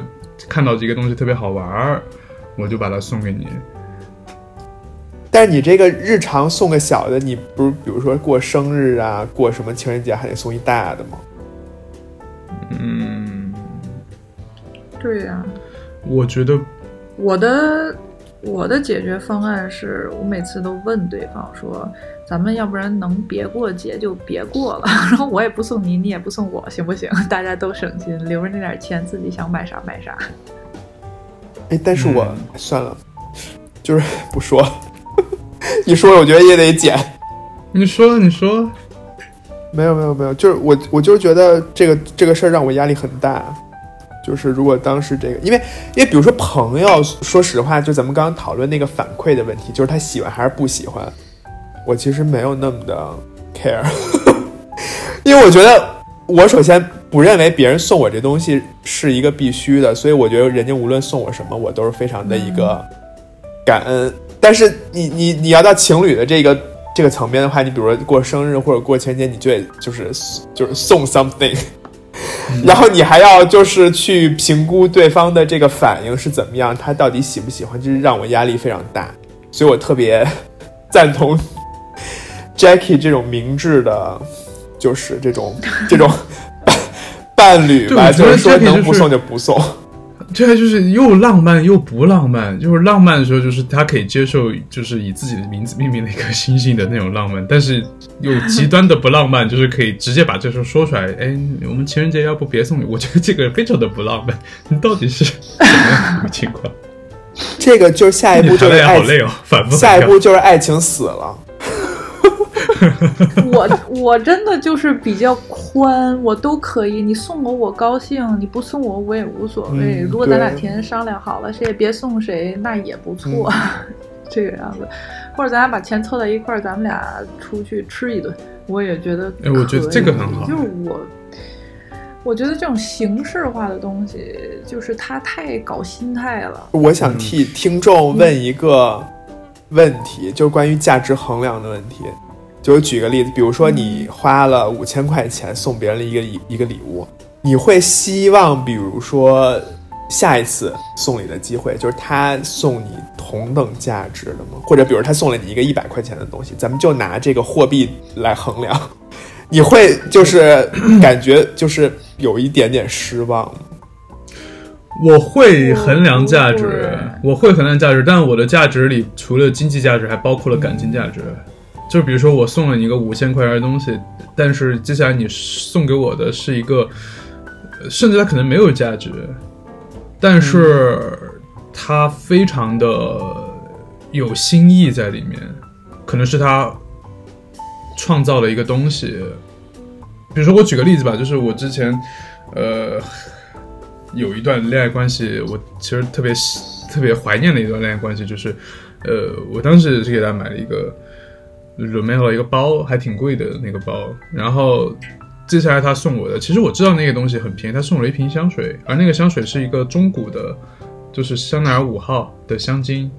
看到一个东西特别好玩儿，我就把它送给你。但是你这个日常送个小的，你不是比如说过生日啊，过什么情人节还得送一大的吗？嗯，对呀、我觉得我的我的解决方案是我每次都问对方说，咱们要不然能别过节就别过了，然后我也不送你，你也不送我，行不行？大家都省心，留着那点钱，自己想买啥买啥。哎，但是我、嗯算了，就是不说，一说我觉得也得剪。你说，你说，没有没有没有，就是我我就是觉得这个这个事儿让我压力很大。就是如果当时这个，因为因为比如说朋友，说实话，就咱们刚刚讨论那个反馈的问题，就是他喜欢还是不喜欢，我其实没有那么的 care，因为我觉得我首先不认为别人送我这东西是一个必须的，所以我觉得人家无论送我什么，我都是非常的一个感恩。但是你你你要到情侣的这个这个层面的话，你比如说过生日或者过情人节，你就得就是就是送 something，然后你还要就是去评估对方的这个反应是怎么样，他到底喜不喜欢，就是让我压力非常大，所以我特别赞同 Jackie 这种明智的，就是这种这种伴侣吧，就是说能不送就不送。这个就是又浪漫又不浪漫。就是浪漫的时候，就是他可以接受，就是以自己的名字命名了一颗星星的那种浪漫，但是又极端的不浪漫，就是可以直接把这事说出来。哎，我们情人节要不别送你？我觉得这个非常的不浪漫。你到底是什么情况？这个就是下一步就是爱情，好累哦，反复下一步就是爱情死了。我我真的就是比较宽，我都可以，你送我我高兴，你不送我我也无所谓。嗯如果咱俩提前商量好了，谁也别送谁，那也不错，这个样子。或者咱俩把钱凑在一块儿，咱们俩出去吃一顿，我也觉得可以。哎我觉得这个很好就是我。我觉得这种形式化的东西，就是它太搞心态了。我想替听众问一个问题，就是关于价值衡量的问题。就是举个例子，比如说你花了五千块钱送别人了一个礼一个礼物，你会希望，比如说下一次送礼的机会，就是他送你同等价值的吗？或者比如他送了你一个一百块钱的东西，咱们就拿这个货币来衡量，你会就是 感觉就是有一点点失望吗？我会衡量价值我会，我会衡量价值，但我的价值里除了经济价值，还包括了感情价值。就比如说，我送了你一个五千块钱的东西，但是接下来你送给我的是一个，甚至它可能没有价值，但是它非常的有新意在里面，可能是他创造了一个东西。比如说，我举个例子吧，就是我之前，呃，有一段恋爱关系，我其实特别特别怀念的一段恋爱关系，就是，呃，我当时是给他买了一个 r o m e o 一个包，还挺贵的那个包，然后接下来他送我的，其实我知道那个东西很便宜，他送了一瓶香水，而那个香水是一个中古的，就是香奈儿五号的香精，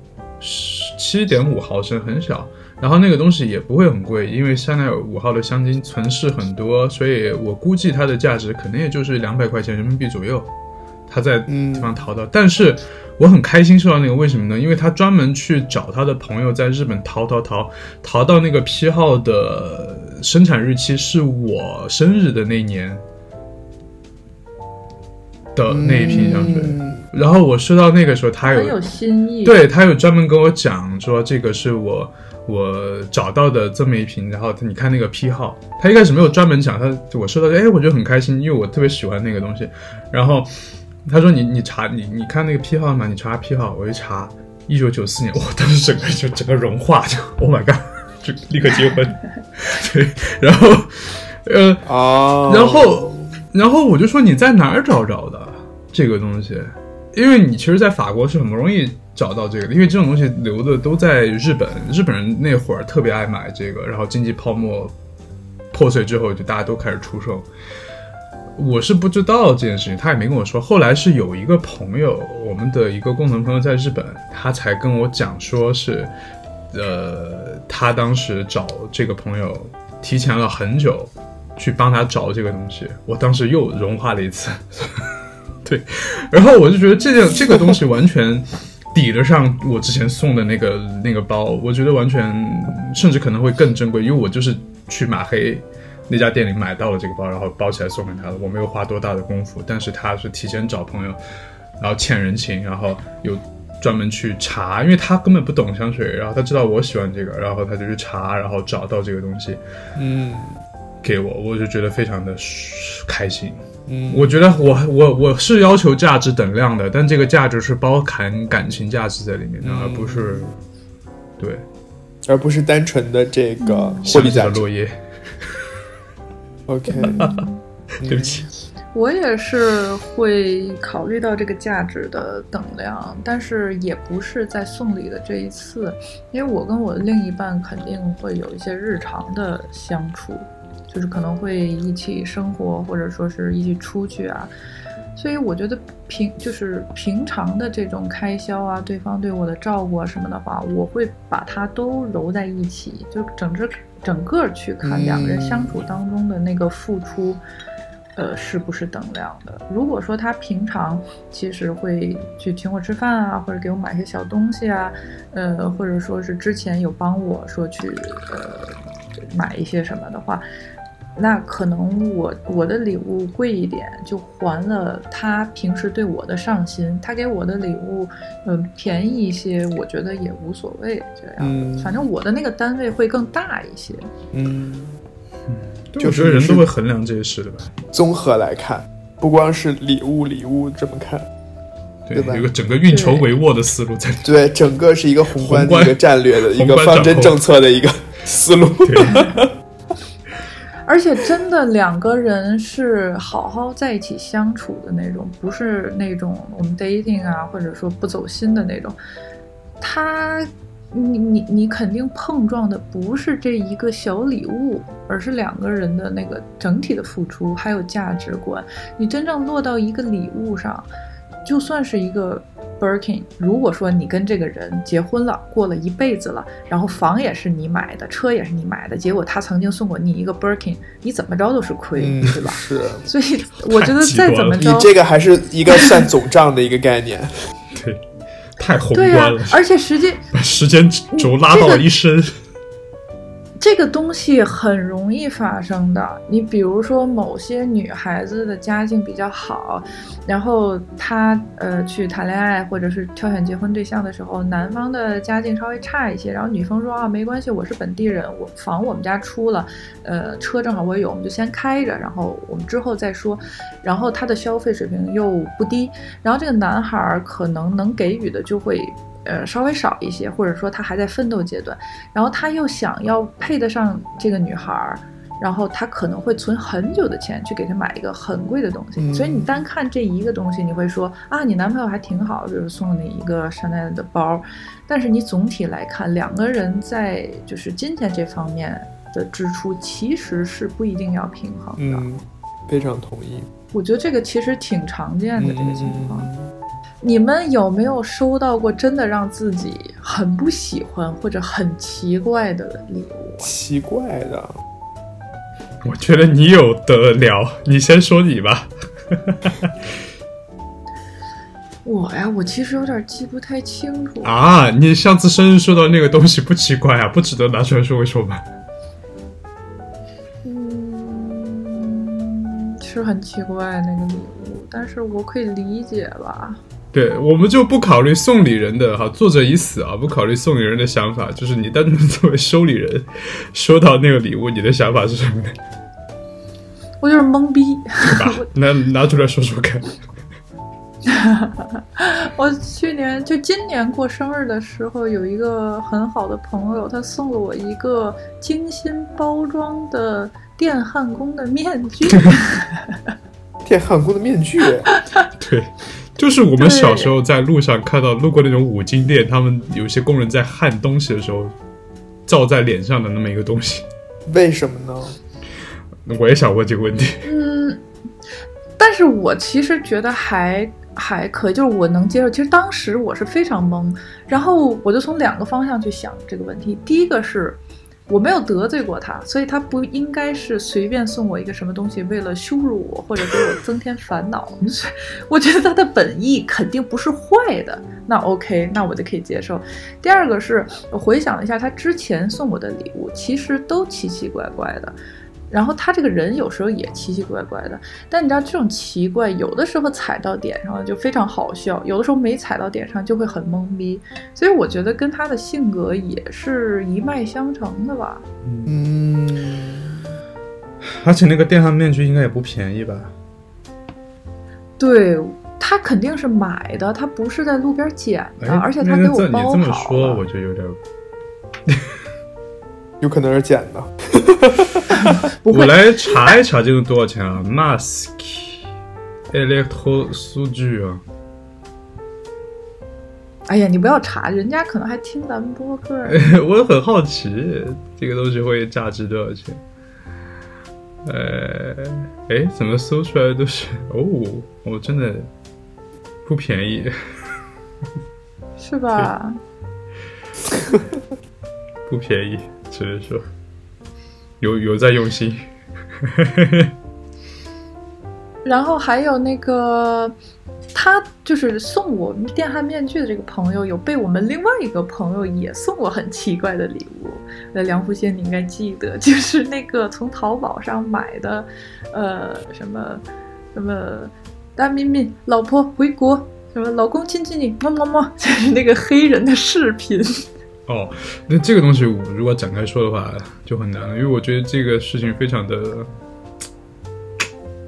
七点五毫升，很小。然后那个东西也不会很贵，因为香奈儿五号的香精存世很多，所以我估计它的价值可能也就是两百块钱人民币左右。他在地方淘到，但是我很开心收到那个，为什么呢？因为他专门去找他的朋友在日本淘淘淘淘到那个批号的生产日期是我生日的那年的那一瓶香水，然后我收到那个时候，他很有心意，对他有专门跟我讲说这个是我。我找到的这么一瓶，然后你看那个批号，他一开始没有专门讲，他我收到，哎，我觉得很开心，因为我特别喜欢那个东西。然后他说你你查你你看那个批号嘛，你查批号，我一查，一九九四年，我当时整个就整个融化，就 Oh my God，就立刻结婚。对，然后呃啊，然后然后我就说你在哪儿找着的这个东西？因为你其实，在法国是很不容易。找到这个的，因为这种东西留的都在日本，日本人那会儿特别爱买这个，然后经济泡沫破碎之后，就大家都开始出售。我是不知道这件事情，他也没跟我说。后来是有一个朋友，我们的一个共同朋友在日本，他才跟我讲说是，呃，他当时找这个朋友提前了很久去帮他找这个东西，我当时又融化了一次。对，然后我就觉得这件这个东西完全。抵得上我之前送的那个那个包，我觉得完全甚至可能会更珍贵，因为我就是去马黑那家店里买到了这个包，然后包起来送给他的。我没有花多大的功夫，但是他是提前找朋友，然后欠人情，然后有专门去查，因为他根本不懂香水，然后他知道我喜欢这个，然后他就去查，然后找到这个东西，嗯，给我，我就觉得非常的开心。嗯，我觉得我我我是要求价值等量的，但这个价值是包含感情价值在里面的，而不是对，而不是单纯的这个获利价值。落叶。OK，对不起，我也是会考虑到这个价值的等量，但是也不是在送礼的这一次，因为我跟我的另一半肯定会有一些日常的相处。就是可能会一起生活，或者说是一起出去啊，所以我觉得平就是平常的这种开销啊，对方对我的照顾啊什么的话，我会把它都揉在一起，就整只整个去看两个人相处当中的那个付出，呃，是不是等量的？如果说他平常其实会去请我吃饭啊，或者给我买些小东西啊，呃，或者说是之前有帮我说去呃买一些什么的话。那可能我我的礼物贵一点，就还了他平时对我的上心。他给我的礼物，嗯，便宜一些，我觉得也无所谓。这样，嗯，反正我的那个单位会更大一些。嗯嗯，就是人都会衡量这些事的吧。综合来看，不光是礼物礼物这么看，对吧？有个整个运筹帷幄的思路在。对，整个是一个宏观的一个战略的一个方针政策的一个思路。而且真的两个人是好好在一起相处的那种，不是那种我们 dating 啊，或者说不走心的那种。他，你你你肯定碰撞的不是这一个小礼物，而是两个人的那个整体的付出还有价值观。你真正落到一个礼物上，就算是一个。Birkin，如果说你跟这个人结婚了，过了一辈子了，然后房也是你买的，车也是你买的，结果他曾经送过你一个 Birkin，你怎么着都是亏，对吧？是。所以我觉得再怎么着，你这个还是一个算总账的一个概念。对，太宏观了。而且时间把时间轴拉到了一身。这个这个东西很容易发生的。你比如说，某些女孩子的家境比较好，然后她呃去谈恋爱或者是挑选结婚对象的时候，男方的家境稍微差一些，然后女方说啊没关系，我是本地人，我房我们家出了，呃车正好我有，我们就先开着，然后我们之后再说。然后他的消费水平又不低，然后这个男孩可能能给予的就会。呃，稍微少一些，或者说他还在奋斗阶段，然后他又想要配得上这个女孩儿，然后他可能会存很久的钱去给她买一个很贵的东西。所以你单看这一个东西，你会说啊，你男朋友还挺好，比如送你一个香奈儿的包。但是你总体来看，两个人在就是金钱这方面的支出其实是不一定要平衡的。嗯，非常同意。我觉得这个其实挺常见的这个情况。嗯你们有没有收到过真的让自己很不喜欢或者很奇怪的礼物？奇怪的，我觉得你有得聊，你先说你吧。我呀，我其实有点记不太清楚。啊，你上次生日收到那个东西不奇怪啊，不值得拿出来说一说吗？嗯，是很奇怪那个礼物，但是我可以理解吧。对，我们就不考虑送礼人的哈，作者已死啊，不考虑送礼人的想法，就是你单纯作为收礼人，收到那个礼物，你的想法是什么呢？我就是懵逼。对吧？拿拿出来说说看。我去年就今年过生日的时候，有一个很好的朋友，他送了我一个精心包装的电焊工的面具。电焊工的面具，对，就是我们小时候在路上看到路过那种五金店，他们有些工人在焊东西的时候，照在脸上的那么一个东西。为什么呢？我也想问这个问题。嗯，但是我其实觉得还还可以，就是我能接受。其实当时我是非常懵，然后我就从两个方向去想这个问题。第一个是我没有得罪过他，所以他不应该是随便送我一个什么东西，为了羞辱我或者给我增添烦恼。我觉得他的本意肯定不是坏的，那 OK，那我就可以接受。第二个是我回想了一下，他之前送我的礼物其实都奇奇怪怪的。然后他这个人有时候也奇奇怪怪的，但你知道这种奇怪，有的时候踩到点上了就非常好笑，有的时候没踩到点上就会很懵逼。所以我觉得跟他的性格也是一脉相承的吧。嗯，而且那个电焊面具应该也不便宜吧？对他肯定是买的，他不是在路边捡的，哎，而且他给我那这你这么包好说，了我就有点。有可能是捡的。我来查一查这个多少钱啊？Mask Electro 数据啊，哎呀，你不要查，人家可能还听咱们播客呢。我很好奇这个东西会价值多少钱。呃，哎，怎么搜出来都是哦，我真的不便宜，是吧？不便宜，所以说有有在用心。然后还有那个，他就是送我们电焊面具的这个朋友，有被我们另外一个朋友也送过很奇怪的礼物。呃，梁福先你应该记得，就是那个从淘宝上买的，呃，什么什么大咪咪老婆回国，什么老公亲亲你，么么么，就是那个黑人的视频。哦，那这个东西我如果展开说的话就很难了，因为我觉得这个事情非常的，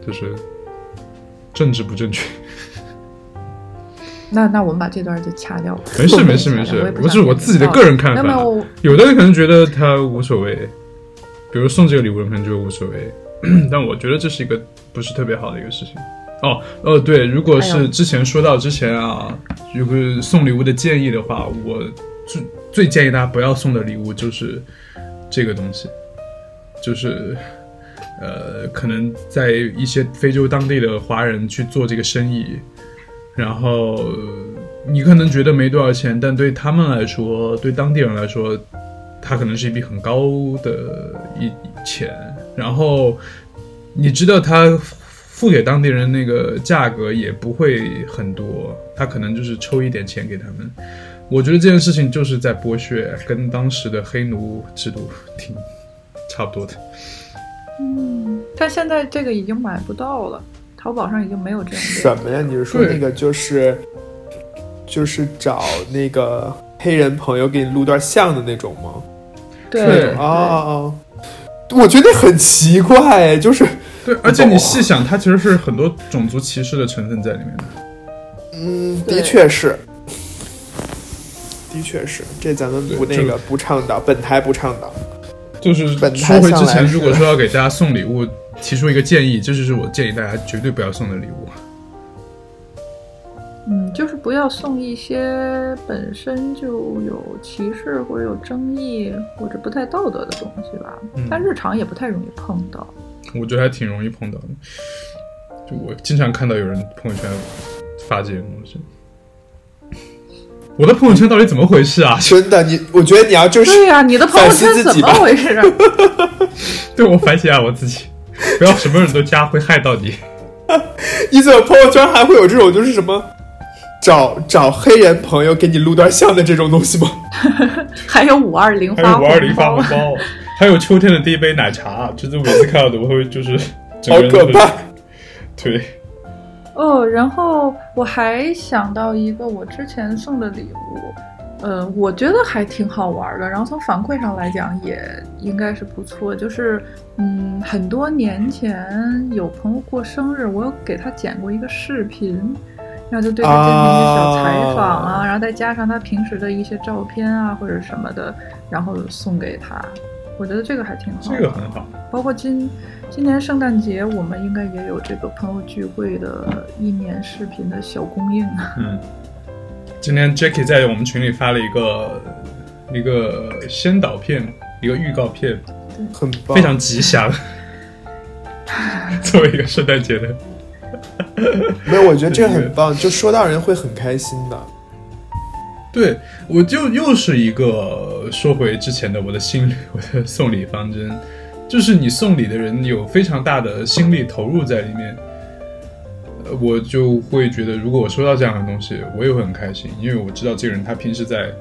就是政治不正确。那那我们把这段就掐掉吧。没事没事没事不不是我自己的个人看法没有的人可能觉得他无所谓，比如送这个礼物的人可能觉得无所谓，但我觉得这是一个不是特别好的一个事情。哦哦，对，如果是之前说到之前啊，如果送礼物的建议的话，我最建议大家不要送的礼物就是这个东西，就是呃，可能在一些非洲当地的华人去做这个生意，然后你可能觉得没多少钱，但对他们来说，对当地人来说，它可能是一笔很高的一钱。然后你知道他付给当地人那个价格也不会很多，他可能就是抽一点钱给他们。我觉得这件事情就是在剥削，跟当时的黑奴制度挺差不多的。嗯，但现在这个已经买不到了，淘宝上已经没有这样的。什么呀？你是说那个就是就是找那个黑人朋友给你录段像的那种吗？对对啊啊啊！我觉得很奇怪，就是对，而且你细想，它其实是很多种族歧视的成分在里面的。嗯，的确是，的确是，这咱们不对那个不倡导，本台不倡导。就是本台说回之前，如果说要给大家送礼物，提出一个建议，这就是我建议大家绝对不要送的礼物。嗯，就是不要送一些本身就有歧视或者有争议或者不太道德的东西吧。嗯但日常也不太容易碰到。我觉得还挺容易碰到的。就我经常看到有人朋友圈发这些东西，我的朋友圈到底怎么回事啊？真的，你我觉得你要就是对呀、你的朋友圈怎么回事啊？对我反省下我自己，不要什么人都加，会害到你。你怎么朋友圈还会有这种就是什么找找黑人朋友给你录段像的这种东西吗？还有五二零还发有五二零发红包，还有秋天的第一杯奶茶，就是每次看到的我会就是整好可怕！对，哦，然后我还想到一个我之前送的礼物，呃，我觉得还挺好玩的，然后从反馈上来讲也应该是不错。就是，嗯，很多年前有朋友过生日，我有给他剪过一个视频，然后就对他进行一些小采访啊，啊然后再加上他平时的一些照片啊或者什么的，然后送给他。我觉得这个还挺好的。这个很好。包括今今年圣诞节，我们应该也有这个朋友聚会的一年视频的小供应。嗯，今天 Jackie 在我们群里发了一个一个先导片，一个预告片，很棒，非常吉祥。作为一个圣诞节的，没有，我觉得这个很棒，就说到人会很开心的。对我就又是一个说回之前的我的心理，我的送礼方针，就是你送礼的人有非常大的心力投入在里面，呃，我就会觉得，如果我收到这样的东西，我也会很开心，因为我知道这个人他平时在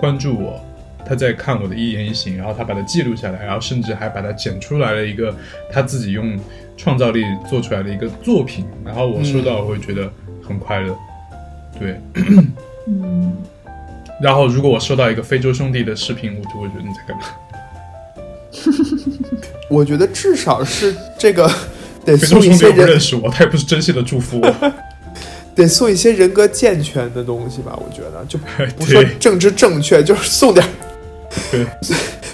关注我，他在看我的一言一行，然后他把它记录下来，然后甚至还把它剪出来了一个他自己用创造力做出来的一个作品，然后我收到我会觉得很快乐，对。嗯，然后，如果我收到一个非洲兄弟的视频，我就会觉得你在干嘛？我觉得至少是这个 得非洲送一些兄弟又不认，识我，他也不是真心的祝福我。得送一些人格健全的东西吧。我觉得就不说政治正确，就是送点儿对，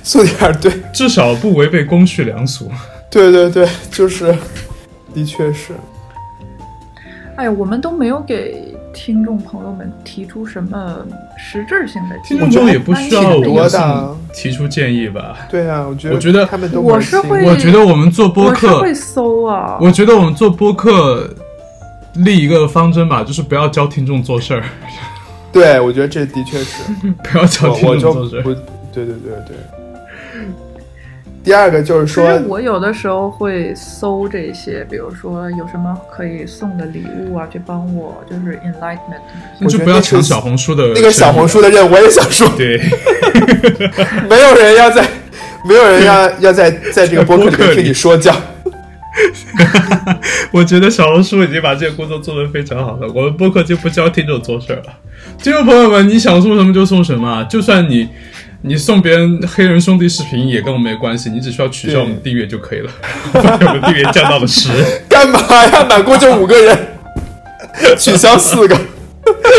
送点儿，对至少不违背公序良俗。对对对，就是，的确是。哎呀，我们都没有给听众朋友们提出什么实质性的建议。听众也不需要多的我送提出建议吧？对啊，我觉得我觉得他们都我是会我觉得我们做播客我会，搜啊，我觉得我们做播客立一个方针吧，就是不要教听众做事儿，对，我觉得这的确是，不要教听众做事儿。对对对对。第二个就是其说实，我有的时候会搜这些，比如说有什么可以送的礼物啊，去帮我就是 enlightenment。那就不要抢小红书的那个小红书的任务，我也想说，对，没有人要在，没有人要 要在在这个播客里播客里面听你说教。我觉得小红书已经把这个工作做得非常好了。我们播客就不教听众做事儿了。听众朋友们，你想送什么就送什么啊，就算你你送别人黑人兄弟视频也跟我们没关系，你只需要取消我们订阅就可以了。把我们订阅降到了十。干嘛呀？满过就五个人，取消四个。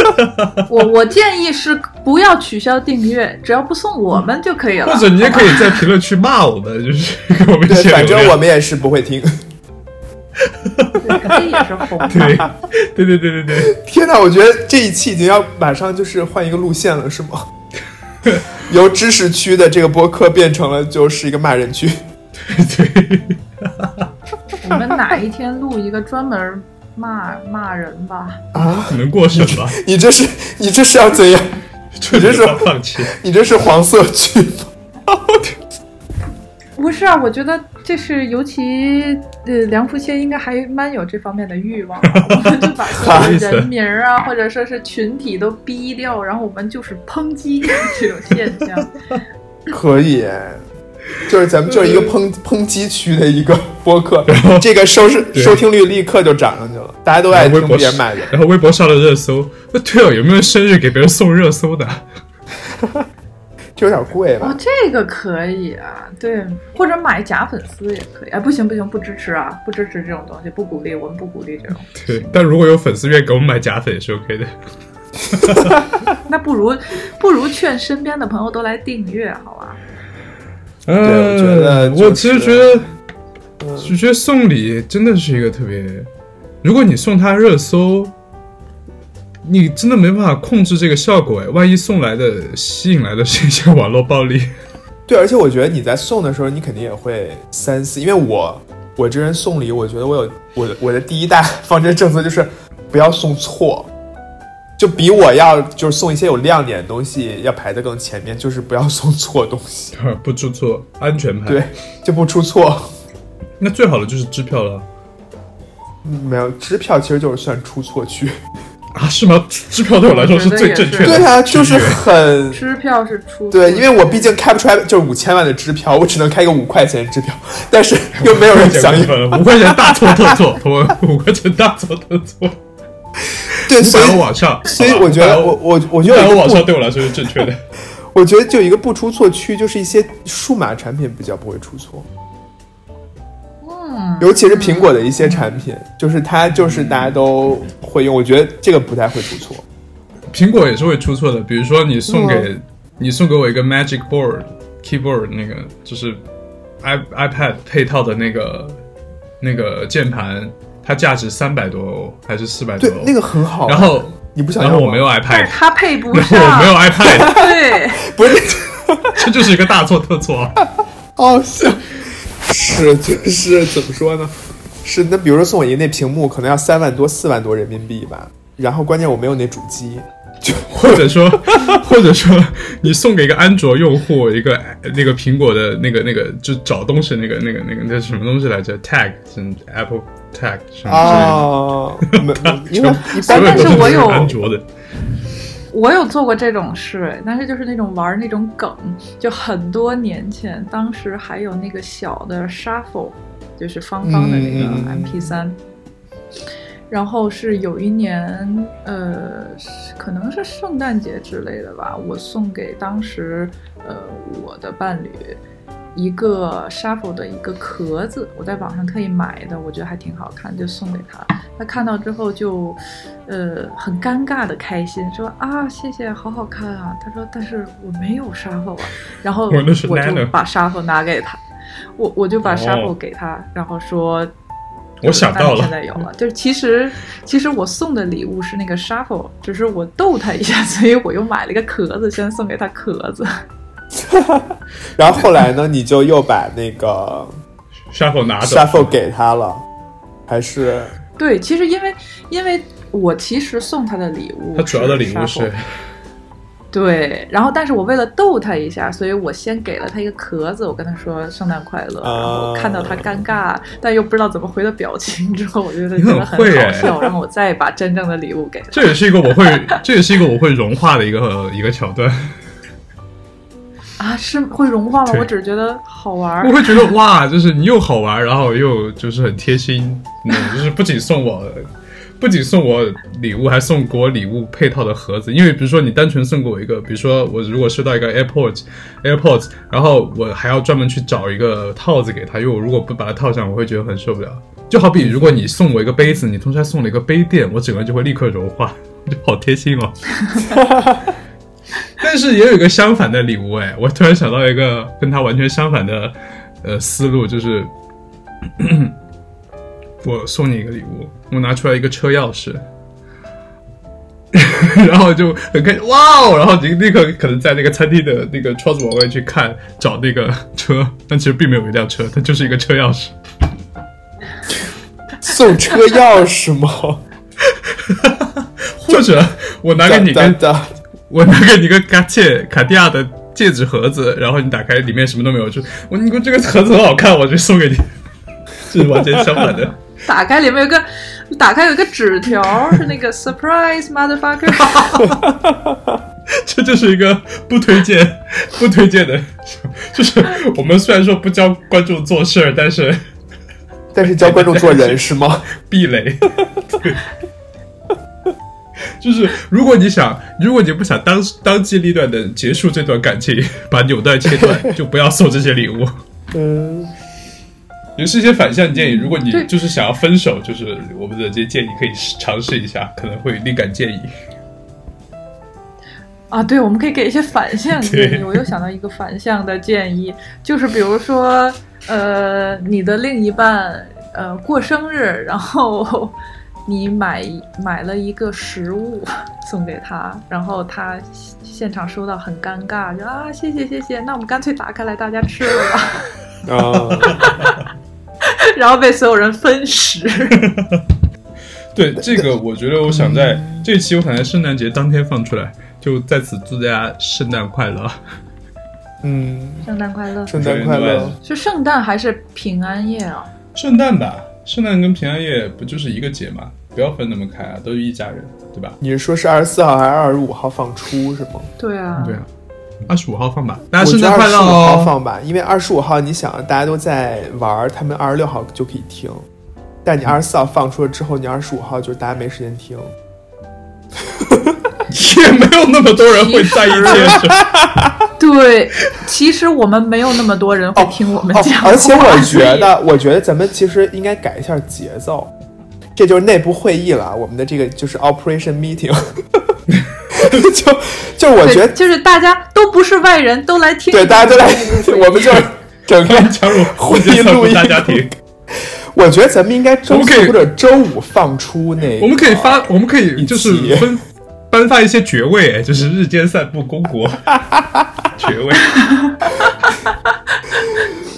我我建议是不要取消订阅，只要不送我们就可以了。或者你也可以在评论区骂我们，就是给我们 对，写反正我们也是不会听。对肯定也是红的。对对对对对对。天哪，我觉得这一期已经要马上就是换一个路线了，是吗？由知识区的这个播客变成了就是一个骂人区。对，我们哪一天录一个专门骂骂人吧？啊，能过审吧？你这是你这是要怎样？你这是放弃。你这是黄色区吗？不是啊，我觉得这是尤其呃，梁福谦应该还蛮有这方面的欲望的，我们就把所有人名儿啊，或者说是群体都逼掉，然后我们就是抨击这种现象。可以，就是咱们就是一个抨抨击区的一个播客，这个收视收听率立刻就涨上去了，大家都爱听然后微博别人骂人。然后微博上了热搜。那对哦，有没有生日给别人送热搜的？这有点贵吧哦，？这个可以啊，对，或者买假粉丝也可以。哎，不行不行，不支持啊，不支持这种东西，不鼓励，我们不鼓励这种。对，但如果有粉丝愿意给我们买假粉也是 OK 的。那不如不如劝身边的朋友都来订阅，好吧？对我觉得就是我其实觉得，就觉得送礼真的是一个特别，如果你送他热搜，你真的没办法控制这个效果哎，万一送来的吸引来的是一些网络暴力，对，而且我觉得你在送的时候，你肯定也会三思，因为我我这人送礼，我觉得我有我的我的第一大方针政策就是不要送错，就比我要就是送一些有亮点的东西要排得更前面，就是不要送错东西，不出错，安全牌。对，就不出错。那最好的就是支票了。没有支票，其实就是算出错区啊？是吗？支票对我来说是最正确的。对啊，就是很支票是出对，因为我毕竟开不出来，就是五千万的支票，我只能开个五块钱支票，但是又没有人响应，五块钱大错特错，五块钱大错特错。对，所以往上，所以我觉得我我我觉得往上对我来说是正确的。我觉得就一个不出错区，就是一些数码产品比较不会出错。尤其是苹果的一些产品，就是它就是大家都会用，我觉得这个不太会出错。苹果也是会出错的，比如说你送给你送给我一个 Magic Board Keyboard 那个就是 i iPad 配套的那个那个键盘，它价值三百多欧还是四百多？对，那个很好。然后你不想？然后我没有 iPad，它配不上。我没有 iPad，对，不是，这就是一个大错特错。好笑。是，就是怎么说呢？是那比如说送我一个那屏幕，可能要三万多、四万多人民币吧。然后关键我没有那主机，就或者说，或者说你送给一个安卓用户一个那个苹果的那个那个就找东西那个那个那个那什么东西来着？Tag 是 Apple Tag 什么啊？因为一般但是我有安卓的。我有做过这种事，但是就是那种玩那种梗，就很多年前，当时还有那个小的 shuffle，就是方方的那个 MP3，然后是有一年，呃，可能是圣诞节之类的吧，我送给当时呃我的伴侣。一个 shuffle 的一个壳子，我在网上特意买的，我觉得还挺好看，就送给他。他看到之后就，呃，很尴尬的开心，说啊，谢谢，好好看啊。他说，但是我没有 shuffle 啊。然后我就把 shuffle 拿给他，我我就把 shuffle 给他，然后说，我想到了，现在有了。就是其实其实我送的礼物是那个 shuffle，只是我逗他一下，所以我又买了一个壳子，先送给他壳子。然后后来呢？你就又把那个 shuffle 拿走，shuffle 给他了，还是？对，其实因为因为我其实送他的礼物，他主要的礼物是，对。然后，但是我为了逗他一下，所以我先给了他一个壳子，我跟他说圣诞快乐。然后看到他尴尬，但又不知道怎么回的表情之后，我觉得 真的很好笑。然后我再把真正的礼物给他。这也是一个我会，这也是一个我会融化的一个一个桥段。啊，是会融化吗？我只是觉得好玩。我会觉得哇，就是你又好玩，然后又就是很贴心，嗯就是不仅送我，不仅送我礼物，还送给我礼物配套的盒子。因为比如说你单纯送给我一个，比如说我如果收到一个 AirPods，AirPods，然后我还要专门去找一个套子给他，因为我如果不把它套上，我会觉得很受不了。就好比如果你送我一个杯子，你同时还送了一个杯垫，我整个人就会立刻融化，就好贴心哦。但是也有一个相反的礼物哎，我突然想到一个跟他完全相反的呃思路，就是 我送你一个礼物，我拿出来一个车钥匙，然后就很开心哇哦，然后你立刻可能在那个餐厅的那个窗子往外去看找那个车，但其实并没有一辆车，它就是一个车钥匙。送车钥匙吗？或者我拿给你跟。我拿给你个卡切卡地亚的戒指盒子，然后你打开里面什么都没有，就我你说这个盒子很好看，我就送给你，这 是完全相反的。打开里面有个，打开有个纸条，是那个 surprise motherfucker。这就是一个不推荐不推荐的，就是我们虽然说不教观众做事儿，但是但是教观众做人是吗？避雷。对。就是如果你想，如果你不想当当机立断的结束这段感情，把纽带切断，就不要送这些礼物。嗯，也是一些反向建议。如果你就是想要分手，就是我们的这些建议可以尝试一下，可能会立竿见影。啊，对，我们可以给一些反向建议。我又想到一个反向的建议，就是比如说，呃，你的另一半呃过生日，然后。你买买了一个食物 送给他，然后他现场收到很尴尬，就啊谢谢谢谢，那我们干脆打开来大家吃了吧，啊 然后被所有人分食。对这个，我觉得我想在这期，我想在圣诞节当天放出来，就在此祝大家圣诞快乐。嗯，圣诞快乐，圣诞快乐。是圣诞还是平安夜啊？圣诞吧，圣诞跟平安夜不就是一个节吗？不要分那么开啊，都是一家人，对吧？你是说是二十四号还是二十五号放出是吗？对啊，对啊，二十五号放吧，大家我觉得圣诞快乐二十五号哦！放吧，因为二十五号你想大家都在玩，他们二十六号就可以听，但你二十四号放出了之后，你二十五号就是大家没时间听。也没有那么多人会在意这件事。对，其实我们没有那么多人会听我们哦讲、而且我觉得，我觉得咱们其实应该改一下节奏，这就是内部会议了。我们的这个就是 operation meeting，就就我觉得就是大家都不是外人，都来听。对大家都来，我们就是整个加入会婚介录音大家庭，我觉得咱们应该周四或者周五放出那个，我们可以发，我们可以就是分颁发一些爵位，哎就是日间散步公国 爵位。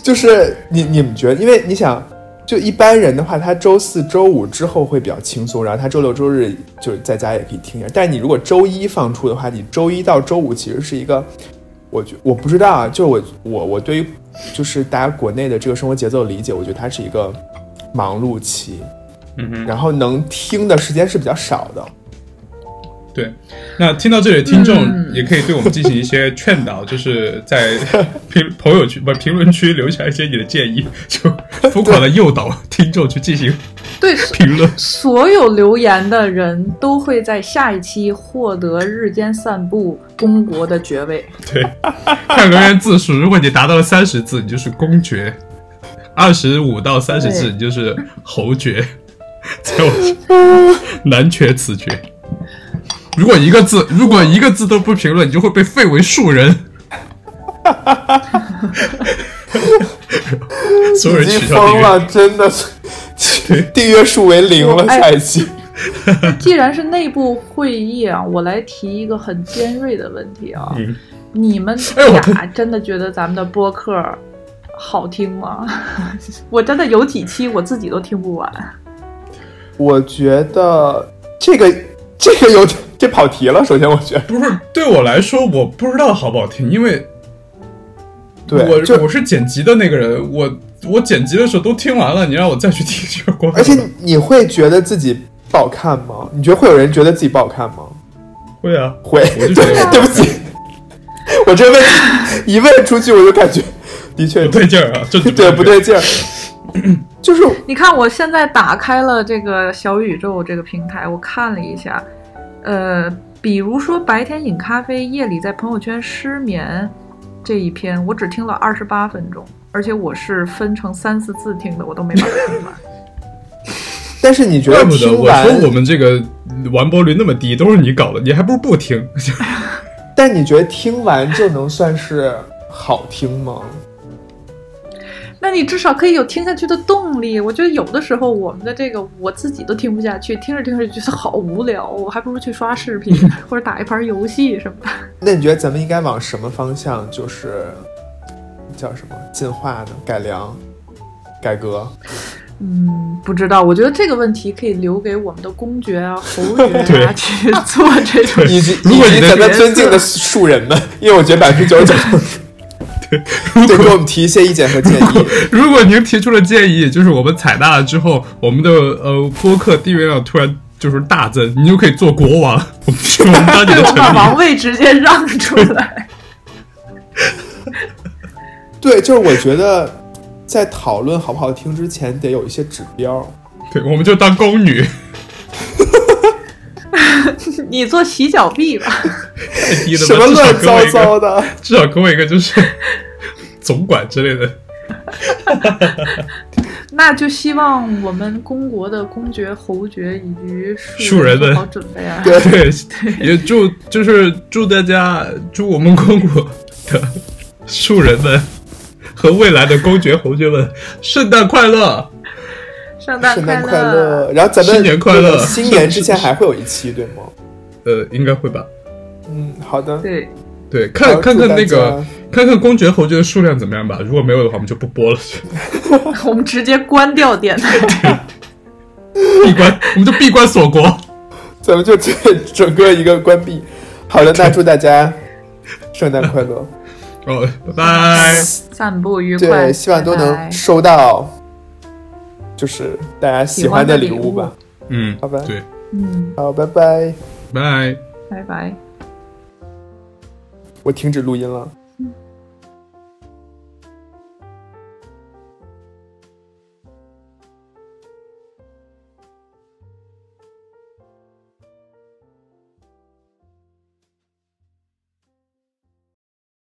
就是你你们觉得，因为你想，就一般人的话，他周四周五之后会比较轻松，然后他周六周日就是在家也可以听一下。但你如果周一放出的话，你周一到周五其实是一个，我觉我不知道啊，就是我我我对于就是大家国内的这个生活节奏的理解，我觉得它是一个忙碌期，嗯哼，然后能听的时间是比较少的。对。那听到这里的听众嗯也可以对我们进行一些劝导，就是在评朋友区不是评论区留下一些你的建议，就 疯狂的诱导听众去进行对，评论。所有留言的人都会在下一期获得日间散步公国的爵位。对，看留言字数，如果你达到了三十字，你就是公爵；二十五到三十字，你就是侯爵。再往下，男爵、此爵。如果一个字，如果一个字都不评论，你就会被废为庶人。所有已经人取消订阅。疯了，真的是订阅数为零了。哎下一期，既然是内部会议啊，我来提一个很尖锐的问题啊，嗯你们俩真的觉得咱们的播客好听吗？我真的有几期我自己都听不完。我觉得这个这个有这跑题了。首先，我觉得不是对我来说，我不知道好不好听，因为对，我就我是剪辑的那个人，我我剪辑的时候都听完了，你让我再去听这个光，而且你会觉得自己不好看吗？你觉得会有人觉得自己不好看吗？会啊，会，我就觉得 对不起，我这问题一问出去，我就感觉的确不对劲儿啊，这对不？对劲儿，就是你看，我现在打开了这个小宇宙这个平台，我看了一下，呃，比如说白天饮咖啡，夜里在朋友圈失眠这一篇，我只听了二十八分钟，而且我是分成三四次听的，我都没把它听完。但是你觉得怪不得我，说我们这个完播率那么低，都是你搞的，你还不如不听。但你觉得听完就能算是好听吗？那你至少可以有听下去的动力。我觉得有的时候我们的这个我自己都听不下去，听着听着就觉得好无聊，我还不如去刷视频或者打一盘游戏什么的。那你觉得咱们应该往什么方向，就是叫什么进化呢？改良、改革？嗯，不知道，我觉得这个问题可以留给我们的公爵啊、侯爵 对啊去做这种。你的以及咱们尊敬的色庶人们，因为我觉得百分之九十九 对，给我们提一些意见和建议。如果您提出了建议，就是我们采纳了之后，我们的呃播客订阅量突然就是大增，你就可以做国王，我们我们当你的我把王位直接让出来。对，就是我觉得在讨论好不好听之前，得有一些指标。对，我们就当宫女，你做洗脚婢吧，太低了吧，什么乱糟糟的？至少给我一个就是总管之类的。那就希望我们公国的公爵、侯爵以及庶人们做好准备啊！对对，也祝就是祝大家，祝我们公国的庶人们和未来的公爵侯爵们圣诞快乐！圣诞圣诞快快乐。然后咱们新年快乐新年之前还会有一期，对吗？呃，应该会吧。嗯，好的。对，对，看看看那个，看看公爵侯爵的数量怎么样吧。如果没有的话，我们就不播了，我们直接关掉电台。闭关，我们就闭关锁国。咱们就这整个一个关闭。好的，那祝大家 圣诞快乐。哦，拜拜。散步愉快，对，希望都能收到，就是大家喜欢的礼物吧。嗯，好吧对，嗯，好，拜拜拜。拜。拜拜。我停止录音了。